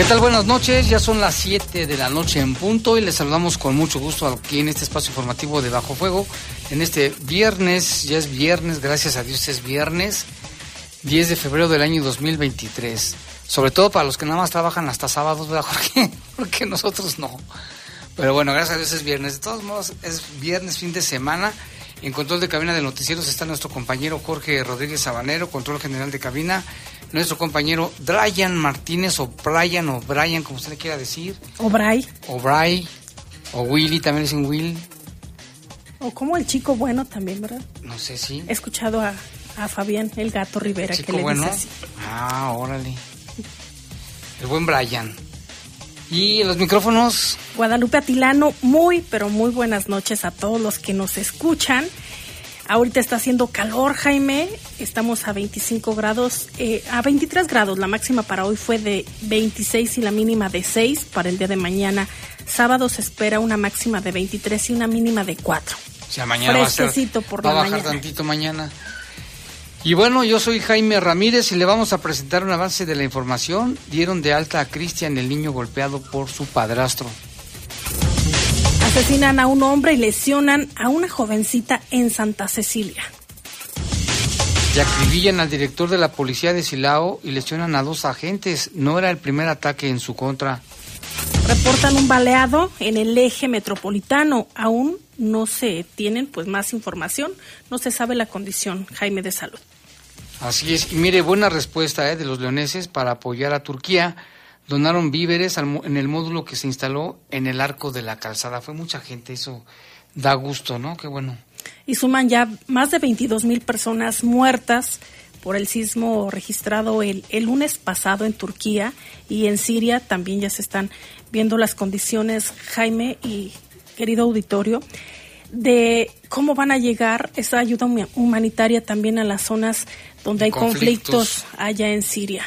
¿Qué tal? Buenas noches, ya son las 7 de la noche en punto y les saludamos con mucho gusto aquí en este espacio informativo de Bajo Fuego. En este viernes, ya es viernes, gracias a Dios es viernes, 10 de febrero del año 2023. Sobre todo para los que nada más trabajan hasta sábados, ¿verdad, Jorge? Porque nosotros no. Pero bueno, gracias a Dios es viernes. De todos modos, es viernes, fin de semana. En control de cabina de noticieros está nuestro compañero Jorge Rodríguez Sabanero, control general de cabina nuestro compañero Brian Martínez o Brian o Brian, como usted le quiera decir. O Bray. O Bray. O Willy, también dicen Will. O como el chico bueno también, ¿verdad? No sé si. He escuchado a, Fabián el gato Rivera que le bueno? dice así. Ah, órale. El buen Brian. Y los micrófonos. Guadalupe Atilano, muy, pero muy buenas noches a todos los que nos escuchan. Ahorita está haciendo calor, Jaime. Estamos a 25 grados, eh, a 23 grados. La máxima para hoy fue de 26 y la mínima de 6 para el día de mañana. Sábado se espera una máxima de 23 y una mínima de 4. O sea, mañana va a, por va a bajar tantito mañana. Y bueno, yo soy Jaime Ramírez y le vamos a presentar un avance de la información. Dieron de alta a Cristian, el niño golpeado por su padrastro. Asesinan a un hombre y lesionan a una jovencita en Santa Cecilia. Y acribillan al director de la policía de Silao y lesionan a dos agentes. No era el primer ataque en su contra. Reportan un baleado en el eje metropolitano. Aún no se tienen pues más información. No se sabe la condición, Jaime, de salud. Así es. Y mire, buena respuesta eh, de los leoneses para apoyar a Turquía donaron víveres en el módulo que se instaló en el arco de la calzada. Fue mucha gente, eso da gusto, ¿no? Qué bueno. Y suman ya más de 22 mil personas muertas por el sismo registrado el, el lunes pasado en Turquía y en Siria también ya se están viendo las condiciones, Jaime y querido auditorio, de cómo van a llegar esa ayuda humanitaria también a las zonas donde hay conflictos allá en Siria.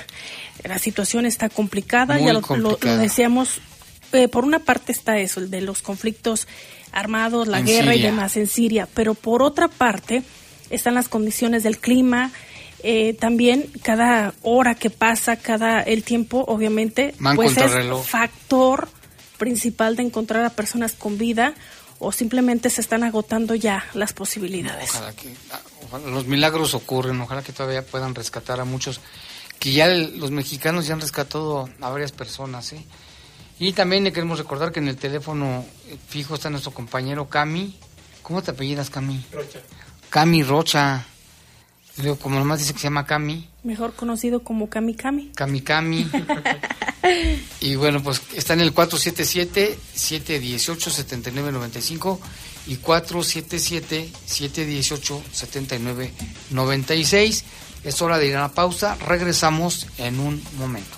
La situación está complicada, ya lo, decíamos, eh, por una parte está eso, el de los conflictos armados, la guerra y demás en Siria, pero por otra parte están las condiciones del clima, eh, también cada hora que pasa, cada el tiempo, obviamente, pues es factor principal de encontrar a personas con vida o simplemente se están agotando ya las posibilidades. ojalá que ah, los milagros ocurren, ojalá que todavía puedan rescatar a muchos que ya los mexicanos ya han rescatado a varias personas. ¿eh? Y también le queremos recordar que en el teléfono eh, fijo está nuestro compañero Cami. ¿Cómo te apellidas, Cami? Rocha. Cami Rocha. como nomás dice que se llama Cami. Mejor conocido como Cami Cami. Cami Cami. y bueno, pues está en el 477-718-7995 y 477-718-7996. Es hora de ir a la pausa. Regresamos en un momento.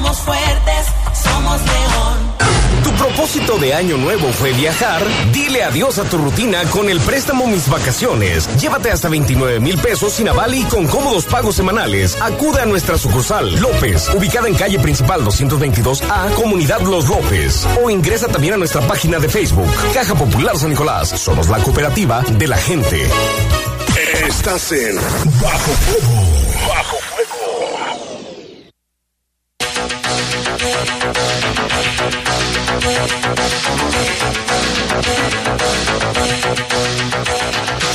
somos fuertes, somos León. propósito de año nuevo fue viajar, dile adiós a tu rutina con el préstamo Mis Vacaciones. Llévate hasta 29 mil pesos sin aval y con cómodos pagos semanales. Acude a nuestra sucursal López, ubicada en calle principal 222A, Comunidad Los López. O ingresa también a nuestra página de Facebook, Caja Popular San Nicolás. Somos la cooperativa de la gente. Estás en Bajo Fuego.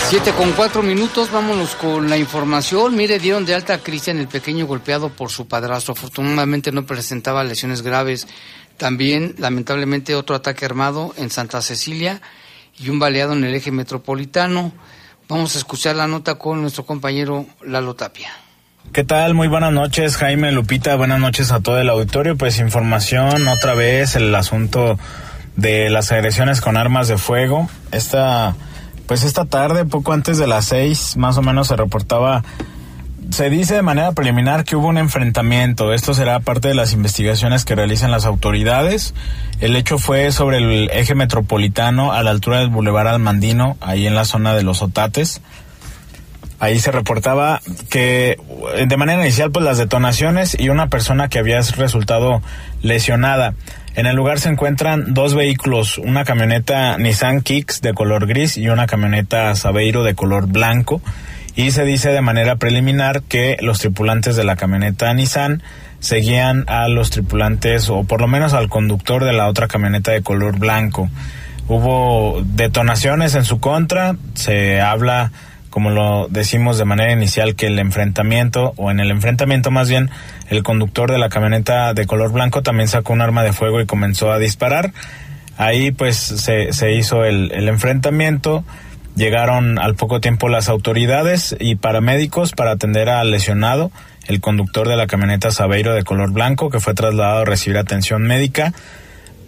Siete con cuatro minutos, vámonos con la información. Mire, dieron de alta a Cristian, el pequeño golpeado por su padrastro. Afortunadamente no presentaba lesiones graves. También, lamentablemente, otro ataque armado en Santa Cecilia y un baleado en el eje metropolitano. Vamos a escuchar la nota con nuestro compañero Lalo Tapia. ¿Qué tal? Muy buenas noches, Jaime Lupita. Buenas noches a todo el auditorio. Pues información, otra vez el asunto de las agresiones con armas de fuego. Esta, pues esta tarde, poco antes de las seis, más o menos se reportaba se dice de manera preliminar que hubo un enfrentamiento. Esto será parte de las investigaciones que realizan las autoridades. El hecho fue sobre el eje metropolitano a la altura del Boulevard Almandino, ahí en la zona de los Otates. Ahí se reportaba que de manera inicial pues las detonaciones y una persona que había resultado lesionada. En el lugar se encuentran dos vehículos, una camioneta Nissan Kicks de color gris y una camioneta Sabeiro de color blanco y se dice de manera preliminar que los tripulantes de la camioneta Nissan seguían a los tripulantes o por lo menos al conductor de la otra camioneta de color blanco. Hubo detonaciones en su contra, se habla, como lo decimos de manera inicial, que el enfrentamiento, o en el enfrentamiento más bien, el conductor de la camioneta de color blanco también sacó un arma de fuego y comenzó a disparar. Ahí pues se, se hizo el, el enfrentamiento Llegaron al poco tiempo las autoridades y paramédicos para atender al lesionado, el conductor de la camioneta Sabeiro de color blanco, que fue trasladado a recibir atención médica.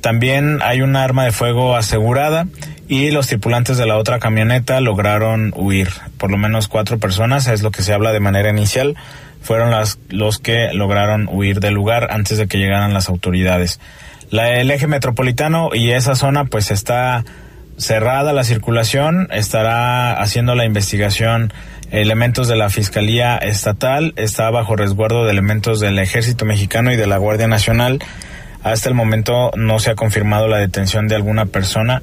También hay un arma de fuego asegurada y los tripulantes de la otra camioneta lograron huir. Por lo menos cuatro personas, es lo que se habla de manera inicial, fueron las, los que lograron huir del lugar antes de que llegaran las autoridades. La, el eje metropolitano y esa zona pues está cerrada la circulación, estará haciendo la investigación elementos de la Fiscalía Estatal, está bajo resguardo de elementos del Ejército Mexicano y de la Guardia Nacional. Hasta el momento no se ha confirmado la detención de alguna persona.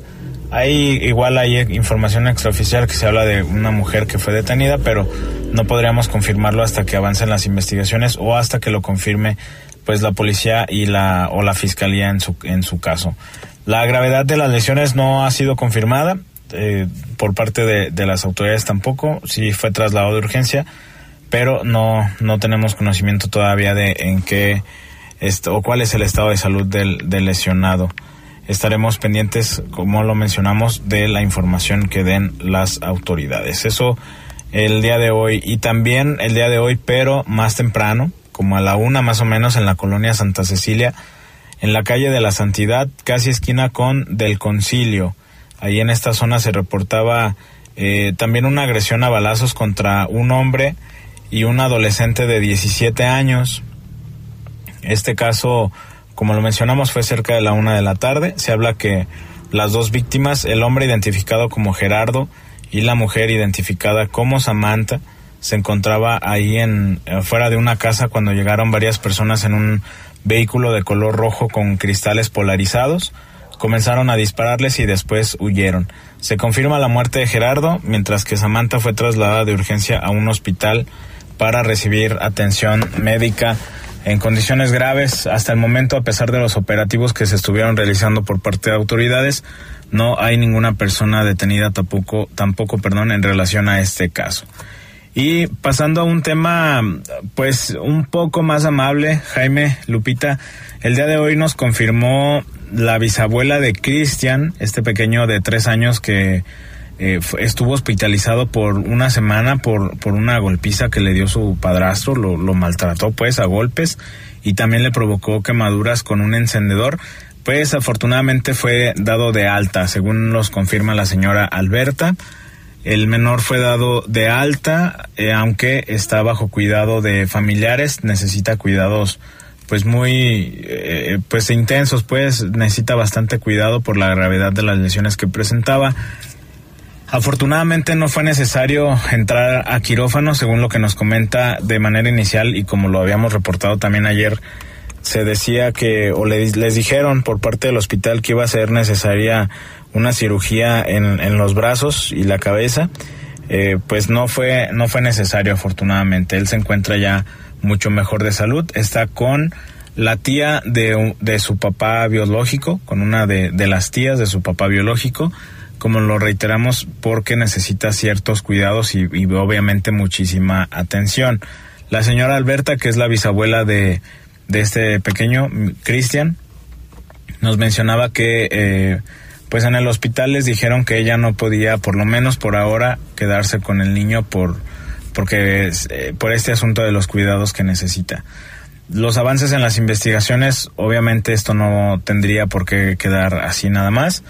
Hay igual hay información extraoficial que se habla de una mujer que fue detenida, pero no podríamos confirmarlo hasta que avancen las investigaciones o hasta que lo confirme pues la policía y la o la fiscalía en su en su caso. La gravedad de las lesiones no ha sido confirmada eh, por parte de, las autoridades tampoco. Sí fue trasladado de urgencia, pero no, no tenemos conocimiento todavía de en qué o cuál es el estado de salud del, del lesionado. Estaremos pendientes, como lo mencionamos, de la información que den las autoridades. Eso el día de hoy y también el día de hoy, pero más temprano, como a la una más o menos en la colonia Santa Cecilia, en la calle de la Santidad, casi esquina con del Concilio. Ahí en esta zona se reportaba eh, también una agresión a balazos contra un hombre y un adolescente de 17 años. Este caso, como lo mencionamos, fue cerca de la una de la tarde. Se habla que las dos víctimas, el hombre identificado como Gerardo y la mujer identificada como Samantha, se encontraba ahí en fuera de una casa cuando llegaron varias personas en un vehículo de color rojo con cristales polarizados. Comenzaron a dispararles y después huyeron. Se confirma la muerte de Gerardo, mientras que Samantha fue trasladada de urgencia a un hospital para recibir atención médica en condiciones graves. Hasta el momento, a pesar de los operativos que se estuvieron realizando por parte de autoridades, no hay ninguna persona detenida tampoco, tampoco perdón, en relación a este caso. Y pasando a un tema, pues un poco más amable, Jaime Lupita, el día de hoy nos confirmó la bisabuela de Cristian, este pequeño de tres años que eh, estuvo hospitalizado por una semana por, por una golpiza que le dio su padrastro, lo, maltrató pues a golpes y también le provocó quemaduras con un encendedor. Pues afortunadamente fue dado de alta, según nos confirma la señora Alberta. El menor fue dado de alta, eh, aunque está bajo cuidado de familiares, necesita cuidados pues muy eh, pues intensos pues necesita bastante cuidado por la gravedad de las lesiones que presentaba Afortunadamente no fue necesario entrar a quirófano, según lo que nos comenta de manera inicial y como lo habíamos reportado también ayer, se decía que, o les dijeron por parte del hospital que iba a ser necesaria una cirugía en, en los brazos y la cabeza. Eh, pues no fue, no fue necesario afortunadamente. Él se encuentra ya mucho mejor de salud. Está con la tía de, de su papá biológico, con una de, de las tías de su papá biológico como lo reiteramos, porque necesita ciertos cuidados y, obviamente muchísima atención. La señora Alberta, que es la bisabuela de, de este pequeño, Cristian, nos mencionaba que eh, pues en el hospital les dijeron que ella no podía, por lo menos por ahora, quedarse con el niño por porque eh, por este asunto de los cuidados que necesita. Los avances en las investigaciones, obviamente esto no tendría por qué quedar así nada más.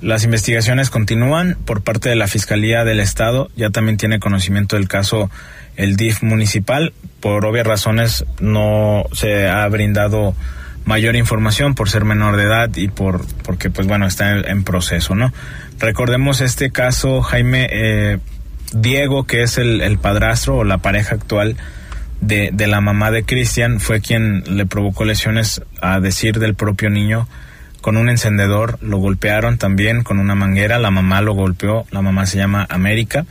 Las investigaciones continúan por parte de la Fiscalía del Estado. Ya también tiene conocimiento del caso el DIF municipal. Por obvias razones no se ha brindado mayor información por ser menor de edad y por porque pues bueno está en, proceso, ¿no? Recordemos este caso Jaime eh, Diego que es el, el, padrastro o la pareja actual de, de la mamá de Cristian fue quien le provocó lesiones a decir del propio niño con un encendedor, lo golpearon también con una manguera, la mamá lo golpeó, la mamá se llama América,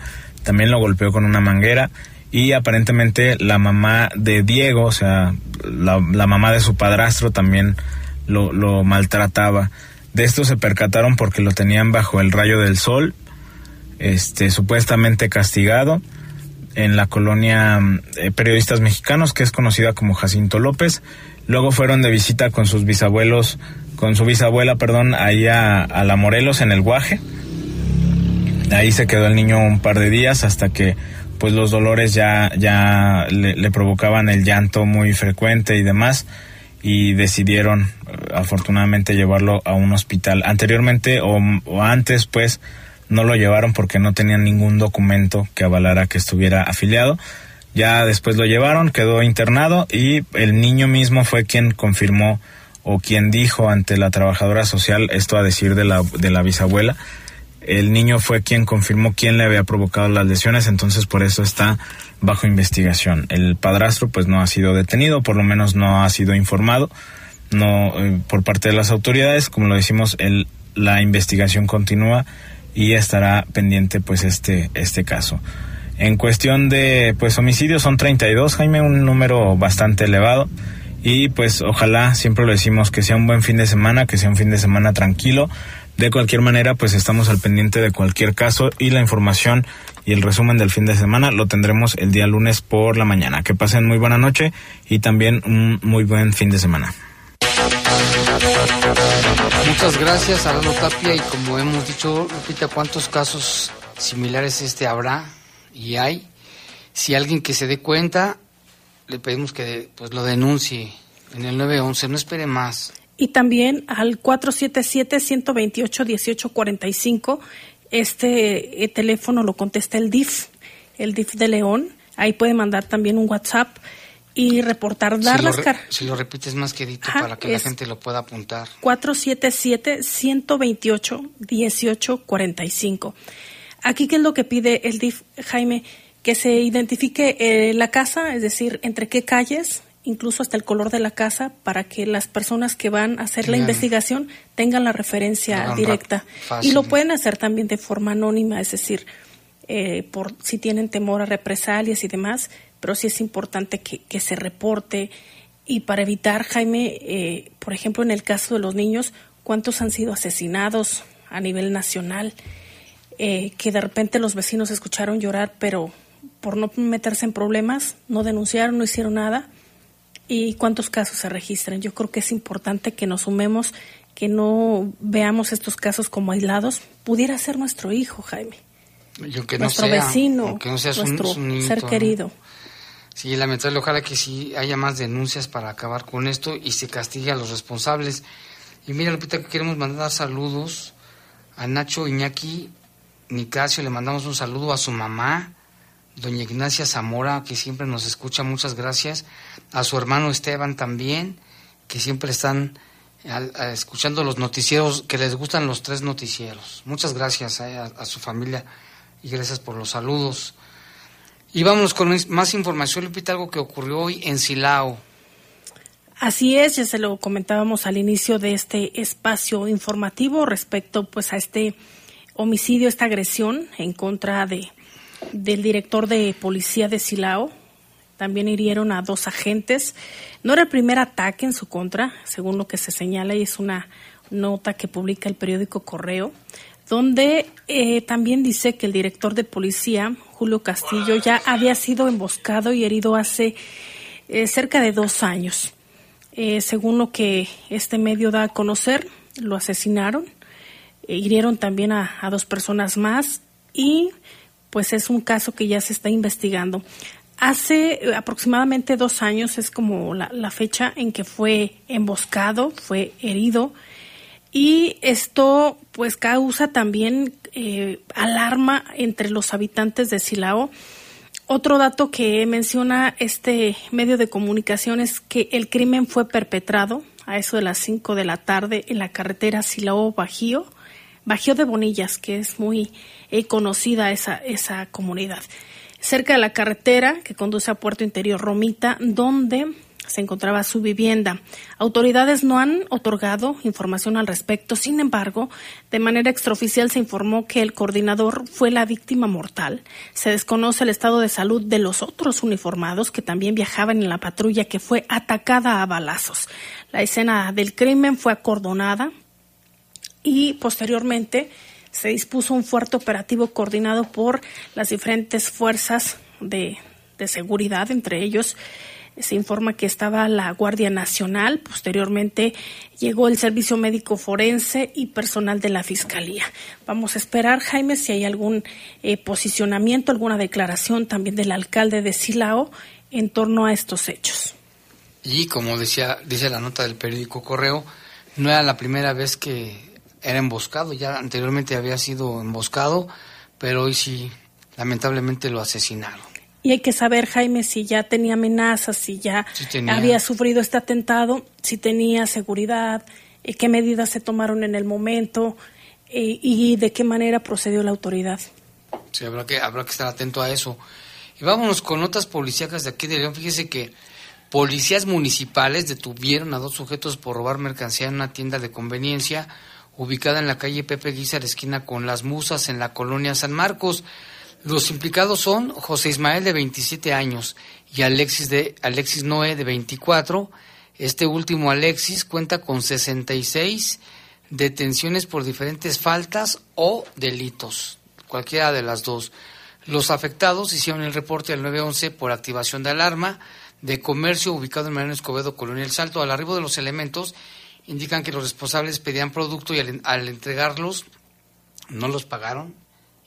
también lo golpeó con una manguera y aparentemente la mamá de Diego, o sea, la, mamá de su padrastro también lo, maltrataba. De esto se percataron porque lo tenían bajo el rayo del sol, este, supuestamente castigado en la colonia eh, Periodistas Mexicanos, que es conocida como Jacinto López. Luego fueron de visita con sus bisabuelos con su bisabuela, perdón, ahí a, la Morelos en el Guaje. Ahí se quedó el niño un par de días hasta que pues los dolores ya, ya le, provocaban el llanto muy frecuente y demás y decidieron eh, afortunadamente llevarlo a un hospital. Anteriormente o, o, antes pues no lo llevaron porque no tenían ningún documento que avalara que estuviera afiliado. Ya después lo llevaron, quedó internado y el niño mismo fue quien confirmó o quien dijo ante la trabajadora social esto a decir de la, de la bisabuela. El niño fue quien confirmó quién le había provocado las lesiones, entonces por eso está bajo investigación. El padrastro pues no ha sido detenido, por lo menos no ha sido informado no eh, por parte de las autoridades, como lo decimos, el, la investigación continúa y estará pendiente pues este este caso. En cuestión de pues homicidios son 32, Jaime, un número bastante elevado y pues ojalá, siempre lo decimos, que sea un buen fin de semana, que sea un fin de semana tranquilo. De cualquier manera, pues estamos al pendiente de cualquier caso y la información y el resumen del fin de semana lo tendremos el día lunes por la mañana. Que pasen muy buena noche y también un muy buen fin de semana. Muchas gracias, Arano Tapia. Y como hemos dicho, Lupita, ¿cuántos casos similares este habrá? Y hay. Si alguien que se dé cuenta, le pedimos que pues lo denuncie en el 911, no espere más. Y también al 477-128-1845, este eh, teléfono lo contesta el DIF, el DIF de León. Ahí puede mandar también un WhatsApp y reportar, dar las caras. Si lo repites más quedito para que la gente lo pueda apuntar. 477-128-1845. Aquí, ¿qué es lo que pide el DIF, Jaime? Que se identifique eh, la casa, es decir, entre qué calles, incluso hasta el color de la casa, para que las personas que van a hacer la investigación tengan la referencia directa. Y lo pueden hacer también de forma anónima, es decir, eh, por si tienen temor a represalias y demás, pero sí es importante que, se reporte. Y para evitar, Jaime, eh, por ejemplo, en el caso de los niños, ¿cuántos han sido asesinados a nivel nacional? que de repente los vecinos escucharon llorar, pero por no meterse en problemas, no denunciaron, no hicieron nada. ¿Y cuántos casos se registran? Yo creo que es importante que nos sumemos, que no veamos estos casos como aislados. Pudiera ser nuestro hijo, Jaime. nuestro vecino, nuestro ser querido. Sí, lamentable. Ojalá que sí haya más denuncias para acabar con esto y se castigue a los responsables. Y mira, Lupita, que queremos mandar saludos a Nacho Iñaki Nicasio. Le mandamos un saludo a su mamá, doña Ignacia Zamora, que siempre nos escucha, muchas gracias. A su hermano Esteban también, que siempre están escuchando los noticieros, que les gustan los tres noticieros. Muchas gracias eh, a, su familia y gracias por los saludos. Y vámonos con más información, Lupita, algo que ocurrió hoy en Silao. Así es, ya se lo comentábamos al inicio de este espacio informativo respecto pues a este homicidio, esta agresión en contra de del director de policía de Silao. También hirieron a dos agentes. No era el primer ataque en su contra, según lo que se señala, y es una nota que publica el periódico Correo, donde eh, también dice que el director de policía, Julio Castillo, ya había sido emboscado y herido hace eh, cerca de dos años. Eh, según lo que este medio da a conocer, lo asesinaron, hirieron también a, a dos personas más y pues es un caso que ya se está investigando. Hace eh, aproximadamente dos años es como la, fecha en que fue emboscado, fue herido y esto pues causa también eh, alarma entre los habitantes de Silao. Otro dato que menciona este medio de comunicación es que el crimen fue perpetrado a eso de las 5 de la tarde en la carretera Silao-Bajío, Bajío de Bonillas, que es muy eh, conocida esa, esa comunidad. Cerca de la carretera que conduce a Puerto Interior Romita, donde se encontraba su vivienda. Autoridades no han otorgado información al respecto, sin embargo, de manera extraoficial se informó que el coordinador fue la víctima mortal. Se desconoce el estado de salud de los otros uniformados que también viajaban en la patrulla que fue atacada a balazos. La escena del crimen fue acordonada y posteriormente se dispuso un fuerte operativo coordinado por las diferentes fuerzas de, seguridad, entre ellos se informa que estaba la Guardia Nacional, posteriormente llegó el Servicio Médico Forense y personal de la Fiscalía. Vamos a esperar, Jaime, si hay algún eh, posicionamiento, alguna declaración también del alcalde de Silao en torno a estos hechos. Y como decía, dice la nota del periódico Correo, no era la primera vez que era emboscado, ya anteriormente había sido emboscado, pero hoy sí, lamentablemente lo asesinaron. Y hay que saber, Jaime, si ya tenía amenazas, si ya había sufrido este atentado, si tenía seguridad, eh, qué medidas se tomaron en el momento eh, y de qué manera procedió la autoridad. Sí, habrá que, habrá que estar atento a eso. Y vámonos con notas policíacas de aquí de León. Fíjese que policías municipales detuvieron a dos sujetos por robar mercancía en una tienda de conveniencia ubicada en la calle Pepe Guizar, esquina con Las Musas, en la colonia San Marcos. Los implicados son José Ismael, de 27 años, y Alexis, de, Alexis Noé, de 24. Este último, Alexis, cuenta con 66 detenciones por diferentes faltas o delitos, cualquiera de las dos. Los afectados hicieron el reporte al 911 por activación de alarma de comercio ubicado en Mariano Escobedo, Colonia El Salto. Al arribo de los elementos, indican que los responsables pedían producto y al, entregarlos no los pagaron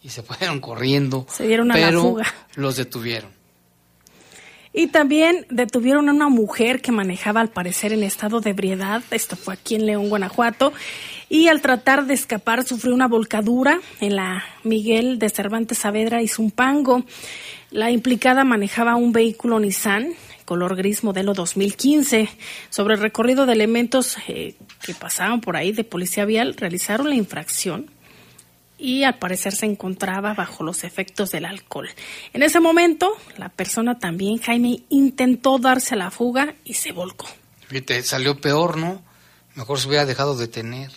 y se fueron corriendo. Se dieron a pero la fuga. Los detuvieron. Y también detuvieron a una mujer que manejaba al parecer en estado de ebriedad. Esto fue aquí en León, Guanajuato. Y al tratar de escapar sufrió una volcadura en la Miguel de Cervantes Saavedra y Zumpango. La implicada manejaba un vehículo Nissan color gris modelo 2015. Sobre el recorrido de elementos eh, que pasaban por ahí de policía vial, realizaron la infracción y al parecer se encontraba bajo los efectos del alcohol. En ese momento, la persona también, Jaime, intentó darse la fuga y se volcó. Fíjate, salió peor, ¿no? Mejor se hubiera dejado detener.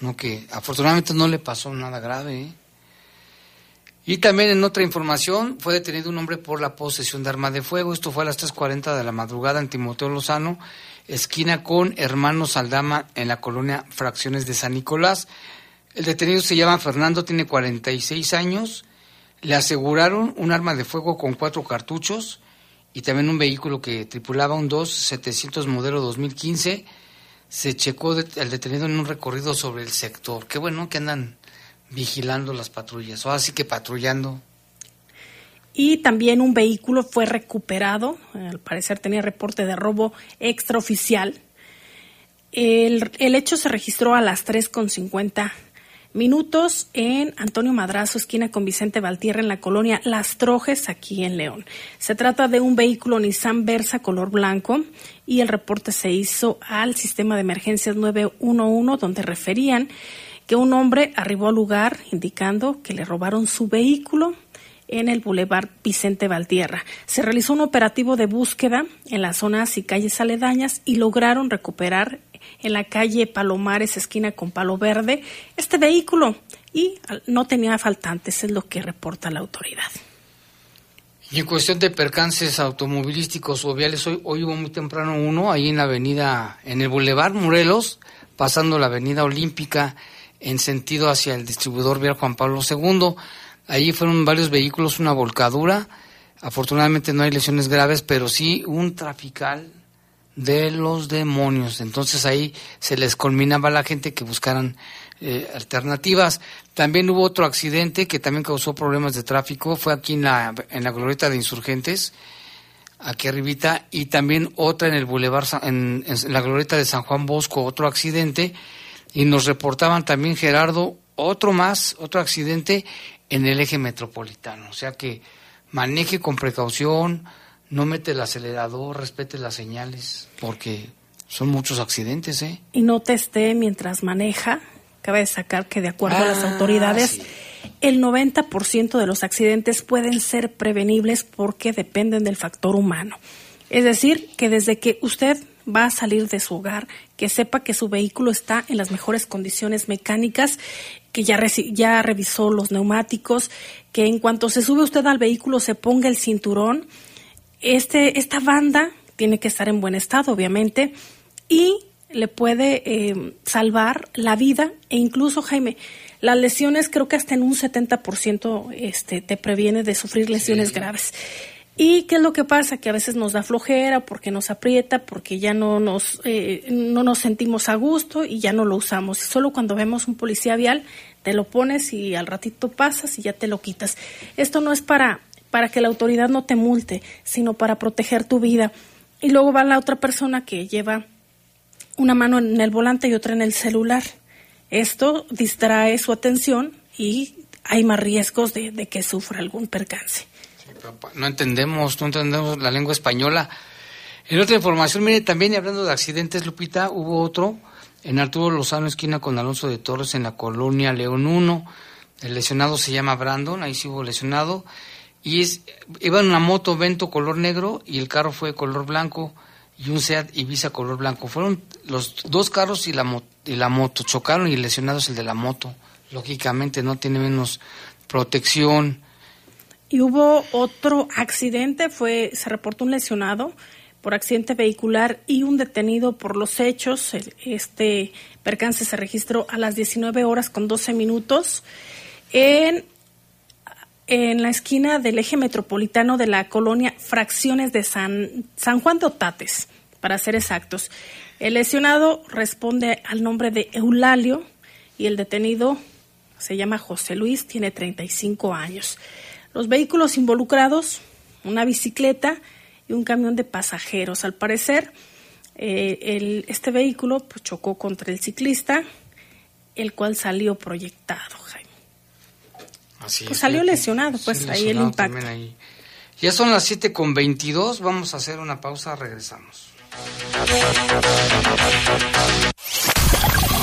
No que afortunadamente no le pasó nada grave. ¿eh? Y también en otra información fue detenido un hombre por la posesión de arma de fuego. Esto fue a las 3.40 de la madrugada en Timoteo Lozano, esquina con Hermanos Aldama en la colonia Fracciones de San Nicolás. El detenido se llama Fernando, tiene 46 años. Le aseguraron un arma de fuego con cuatro cartuchos y también un vehículo que tripulaba un 2-700 modelo 2015. Se checó el detenido en un recorrido sobre el sector. Qué bueno que andan vigilando las patrullas, o así que patrullando. Y también un vehículo fue recuperado, al parecer tenía reporte de robo extraoficial. El, el hecho se registró a las 3.50 minutos en Antonio Madrazo, esquina con Vicente Valtierra, en la colonia Las Trojes, aquí en León. Se trata de un vehículo Nissan Versa color blanco y el reporte se hizo al sistema de emergencias 911, donde referían que un hombre arribó al lugar indicando que le robaron su vehículo en el Boulevard Vicente Valtierra. Se realizó un operativo de búsqueda en las zonas y calles aledañas y lograron recuperar en la calle Palomares, esquina con Palo Verde, este vehículo y no tenía faltantes, es lo que reporta la autoridad. Y en cuestión de percances automovilísticos o viales, hoy, hoy hubo muy temprano uno ahí en la avenida, en el Boulevard Morelos, pasando la avenida Olímpica en sentido hacia el distribuidor vial Juan Pablo II. Allí fueron varios vehículos, una volcadura. Afortunadamente no hay lesiones graves, pero sí un trafical de los demonios. Entonces ahí se les culminaba a la gente que buscaran eh, alternativas. También hubo otro accidente que también causó problemas de tráfico. Fue aquí en la, en la glorieta de insurgentes, aquí arribita, y también otra en el bulevar, en, en la glorieta de San Juan Bosco, otro accidente. Y nos reportaban también, Gerardo, otro más, otro accidente en el eje metropolitano. O sea que maneje con precaución, no mete el acelerador, respete las señales, porque son muchos accidentes, ¿eh? Y no esté mientras maneja. Cabe destacar que de acuerdo a las Ah, autoridades, sí. el 90% de los accidentes pueden ser prevenibles porque dependen del factor humano. Es decir, que desde que usted va a salir de su hogar, que sepa que su vehículo está en las mejores condiciones mecánicas, que ya, revisó los neumáticos, que en cuanto se sube usted al vehículo se ponga el cinturón, este, esta banda tiene que estar en buen estado, obviamente, y le puede eh, salvar la vida e incluso, Jaime, las lesiones creo que hasta en un 70% este, te previene de sufrir lesiones graves. ¿Y qué es lo que pasa? Que a veces nos da flojera porque nos aprieta, porque ya no nos, eh, no nos sentimos a gusto y ya no lo usamos. Solo cuando vemos un policía vial, te lo pones y al ratito pasas y ya te lo quitas. Esto no es para, para que la autoridad no te multe, sino para proteger tu vida. Y luego va la otra persona que lleva una mano en el volante y otra en el celular. Esto distrae su atención y hay más riesgos de, de que sufra algún percance. No entendemos, no entendemos la lengua española. En otra información, mire, también hablando de accidentes, Lupita, hubo otro en Arturo Lozano, esquina con Alonso de Torres, en la colonia León 1. El lesionado se llama Brandon, ahí sí hubo lesionado. Y es, iba en una moto Vento color negro y el carro fue color blanco y un Seat Ibiza color blanco. Fueron los dos carros y la, y la moto. Chocaron y el lesionado es el de la moto. Lógicamente no tiene menos protección. Y hubo otro accidente, fue se reportó un lesionado por accidente vehicular y un detenido por los hechos. Este percance se registró a las 19 horas con 12 minutos en en la esquina del eje metropolitano de la colonia Fracciones de San, San Juan de Otates, para ser exactos. El lesionado responde al nombre de Eulalio y el detenido se llama José Luis, tiene 35 años. Los vehículos involucrados, una bicicleta y un camión de pasajeros. Al parecer, eh, el- este vehículo pues, chocó contra el ciclista, el cual salió proyectado, Jaime. Así Pues es, salió lesionado, pues, ahí el impacto. ahí. Ya son las 7 con 22, vamos a hacer una pausa, regresamos.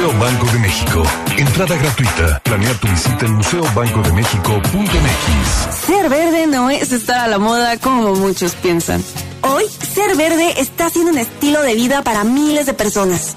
Museo Banco de México. Entrada gratuita. Planea tu visita en museobancodemexico.mx. Ser verde no es estar a la moda como muchos piensan. Hoy, ser verde está siendo un estilo de vida para miles de personas.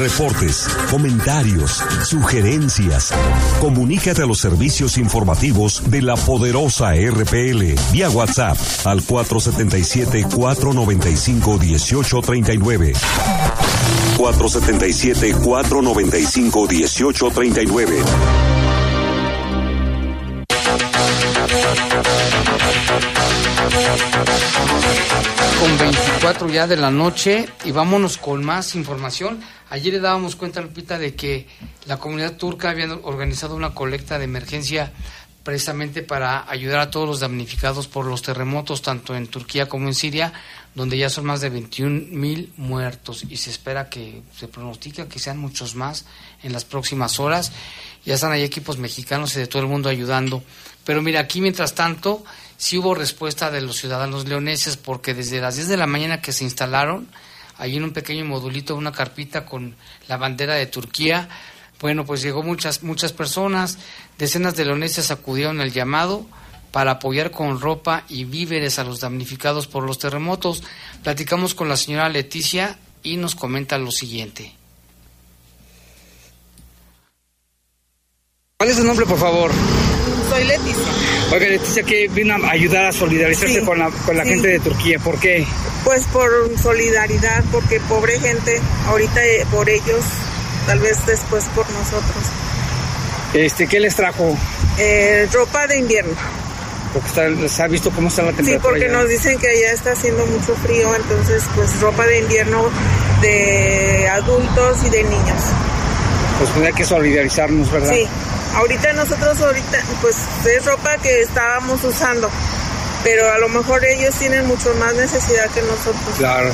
Reportes, comentarios, sugerencias. Comunícate a los servicios informativos de la poderosa RPL vía WhatsApp al 477-495-1839. 477-495-1839. Con 24 ya de la noche y vámonos con más información. Ayer le dábamos cuenta, Lupita, de que la comunidad turca había organizado una colecta de emergencia precisamente para ayudar a todos los damnificados por los terremotos, tanto en Turquía como en Siria, donde ya son más de 21 mil muertos y se espera que se pronostica que sean muchos más en las próximas horas. Ya están ahí equipos mexicanos y de todo el mundo ayudando. Pero mira, aquí mientras tanto, sí hubo respuesta de los ciudadanos leoneses porque desde las 10 de la mañana que se instalaron, ahí en un pequeño modulito, una carpita con la bandera de Turquía. Bueno, pues llegó muchas, muchas personas, decenas de leoneses acudieron al llamado para apoyar con ropa y víveres a los damnificados por los terremotos. Platicamos con la señora Leticia y nos comenta lo siguiente. ¿Cuál es su nombre, por favor? Soy Leticia. Oiga, Leticia, que vino a ayudar a solidarizarse Sí, con la, con la sí. gente de Turquía. ¿Por qué? Pues por solidaridad, porque pobre gente, ahorita eh, por ellos, tal vez después por nosotros. Este, ¿Qué les trajo? Eh, ropa de invierno. Porque está, se ha visto cómo está la Sí, temperatura. porque allá. nos dicen que allá está haciendo mucho frío, entonces pues ropa de invierno de adultos y de niños. Pues tendría que solidarizarnos, ¿verdad? Sí, ahorita nosotros ahorita pues es ropa que estábamos usando, pero a lo mejor ellos tienen mucho más necesidad que nosotros. Claro.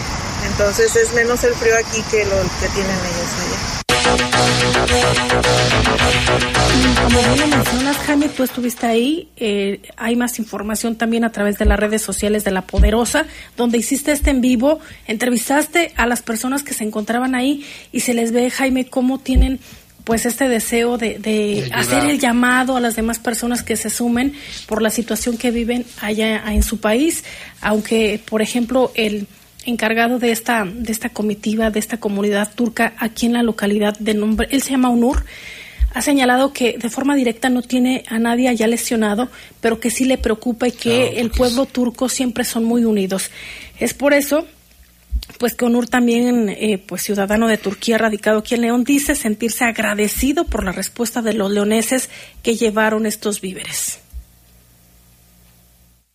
Entonces es menos el frío aquí que lo que tienen ellos allá. Como bien lo mencionas, Jaime, tú estuviste ahí. eh, hay más información también a través de las redes sociales de La Poderosa, donde hiciste este en vivo. Entrevistaste a las personas que se encontraban ahí y se les ve, Jaime, cómo tienen pues este deseo de, de hacer el llamado a las demás personas que se sumen por la situación que viven allá en su país, aunque por ejemplo el encargado de esta de esta comitiva de esta comunidad turca aquí en la localidad de nombre él se llama Unur ha señalado que de forma directa no tiene a nadie allá lesionado, pero que sí le preocupa y que el pueblo turco siempre son muy unidos. Es por eso pues que Onur también, eh, pues ciudadano de Turquía radicado aquí en León, dice sentirse agradecido por la respuesta de los leoneses que llevaron estos víveres.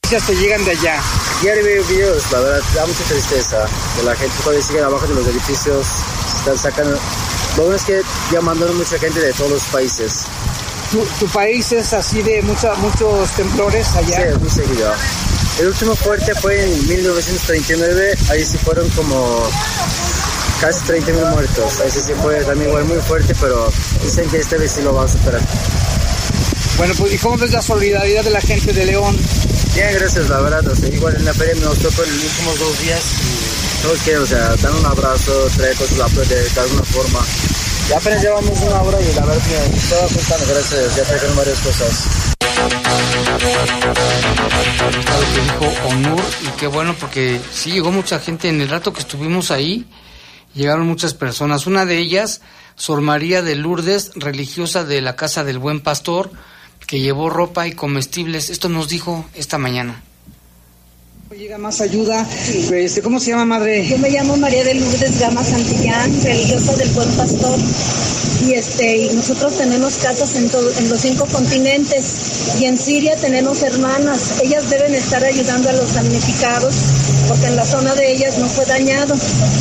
te llegan de allá? Diario veo videos, la verdad, da mucha tristeza. Que la gente todavía sigue abajo de los edificios, están sacando. Lo bueno es que ya mandaron mucha gente de todos los países. ¿Tu, tu país es así de mucha, muchos temblores allá? Sí, muy seguido. El último fuerte fue en 1939, ahí sí fueron como casi 30 mil muertos. Ahí sí fue también igual muy fuerte, pero dicen que esta vez sí lo va a superar. Bueno, pues ¿y cómo ves la solidaridad de la gente de León? Bien, gracias, la verdad. O sea, igual en la feria nos tocó en los últimos dos días y todos quieren, o sea, dan un abrazo, traer cosas a de, de alguna forma. Ya apenas llevamos una hora y la verdad que estaba contando, gracias, ya trajeron varias cosas. Lo que dijo y qué bueno porque sí llegó mucha gente en el rato que estuvimos ahí llegaron muchas personas. Una de ellas Sor María de Lourdes religiosa de la casa del Buen Pastor que llevó ropa y comestibles. Esto nos dijo esta mañana Llega más ayuda. Este, ¿Cómo se llama, madre? Yo me llamo María de Lourdes Gama Santillán, religiosa del Buen Pastor. Y, este, nosotros tenemos casas en, todo, en los cinco continentes. Y en Siria tenemos hermanas. Ellas deben estar ayudando a los damnificados porque en la zona de ellas no fue dañado.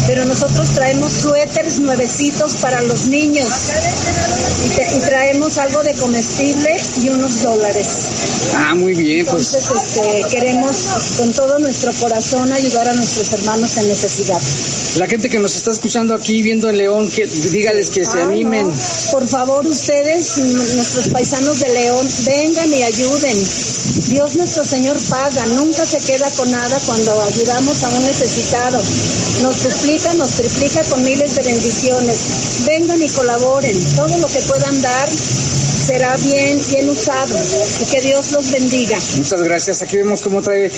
Pero nosotros traemos suéteres nuevecitos para los niños. Y, te- y traemos algo de comestible y unos dólares. Ah, muy bien, pues. Entonces, este, queremos con todo nuestro corazón ayudar a nuestros hermanos en necesidad. la gente que nos está escuchando aquí viendo en León, que dígales que se animen. Por favor, ustedes, nuestros paisanos de León, vengan y ayuden. Dios nuestro Señor paga, nunca se queda con nada cuando ayudamos a un necesitado. Nos duplica, nos triplica con miles de bendiciones. Vengan y colaboren. Todo lo que puedan dar será bien, bien usado y que Dios los bendiga. Muchas gracias. Aquí vemos cómo trae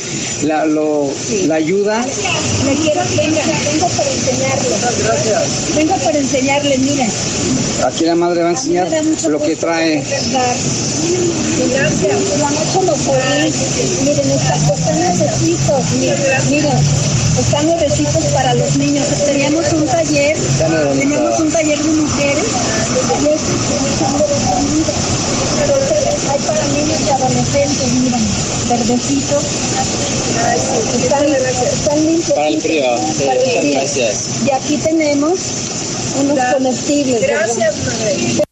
la, lo, la ayuda. Me quiero, venga, vengo para enseñarle. gracias. Vengo para enseñarle, miren. Aquí la madre va a enseñar lo que trae. Gracias. La noche lo. Miren, está- están nuevecitos. Miren, miren, están nuevecitos para los niños. Teníamos un taller, teníamos un taller de mujeres. Entonces, hay para niños y adolescentes, miren, verdecitos. Están, están limpios. Para el frío, sí, muchas gracias. Y aquí tenemos unos comestibles. ¿verdad?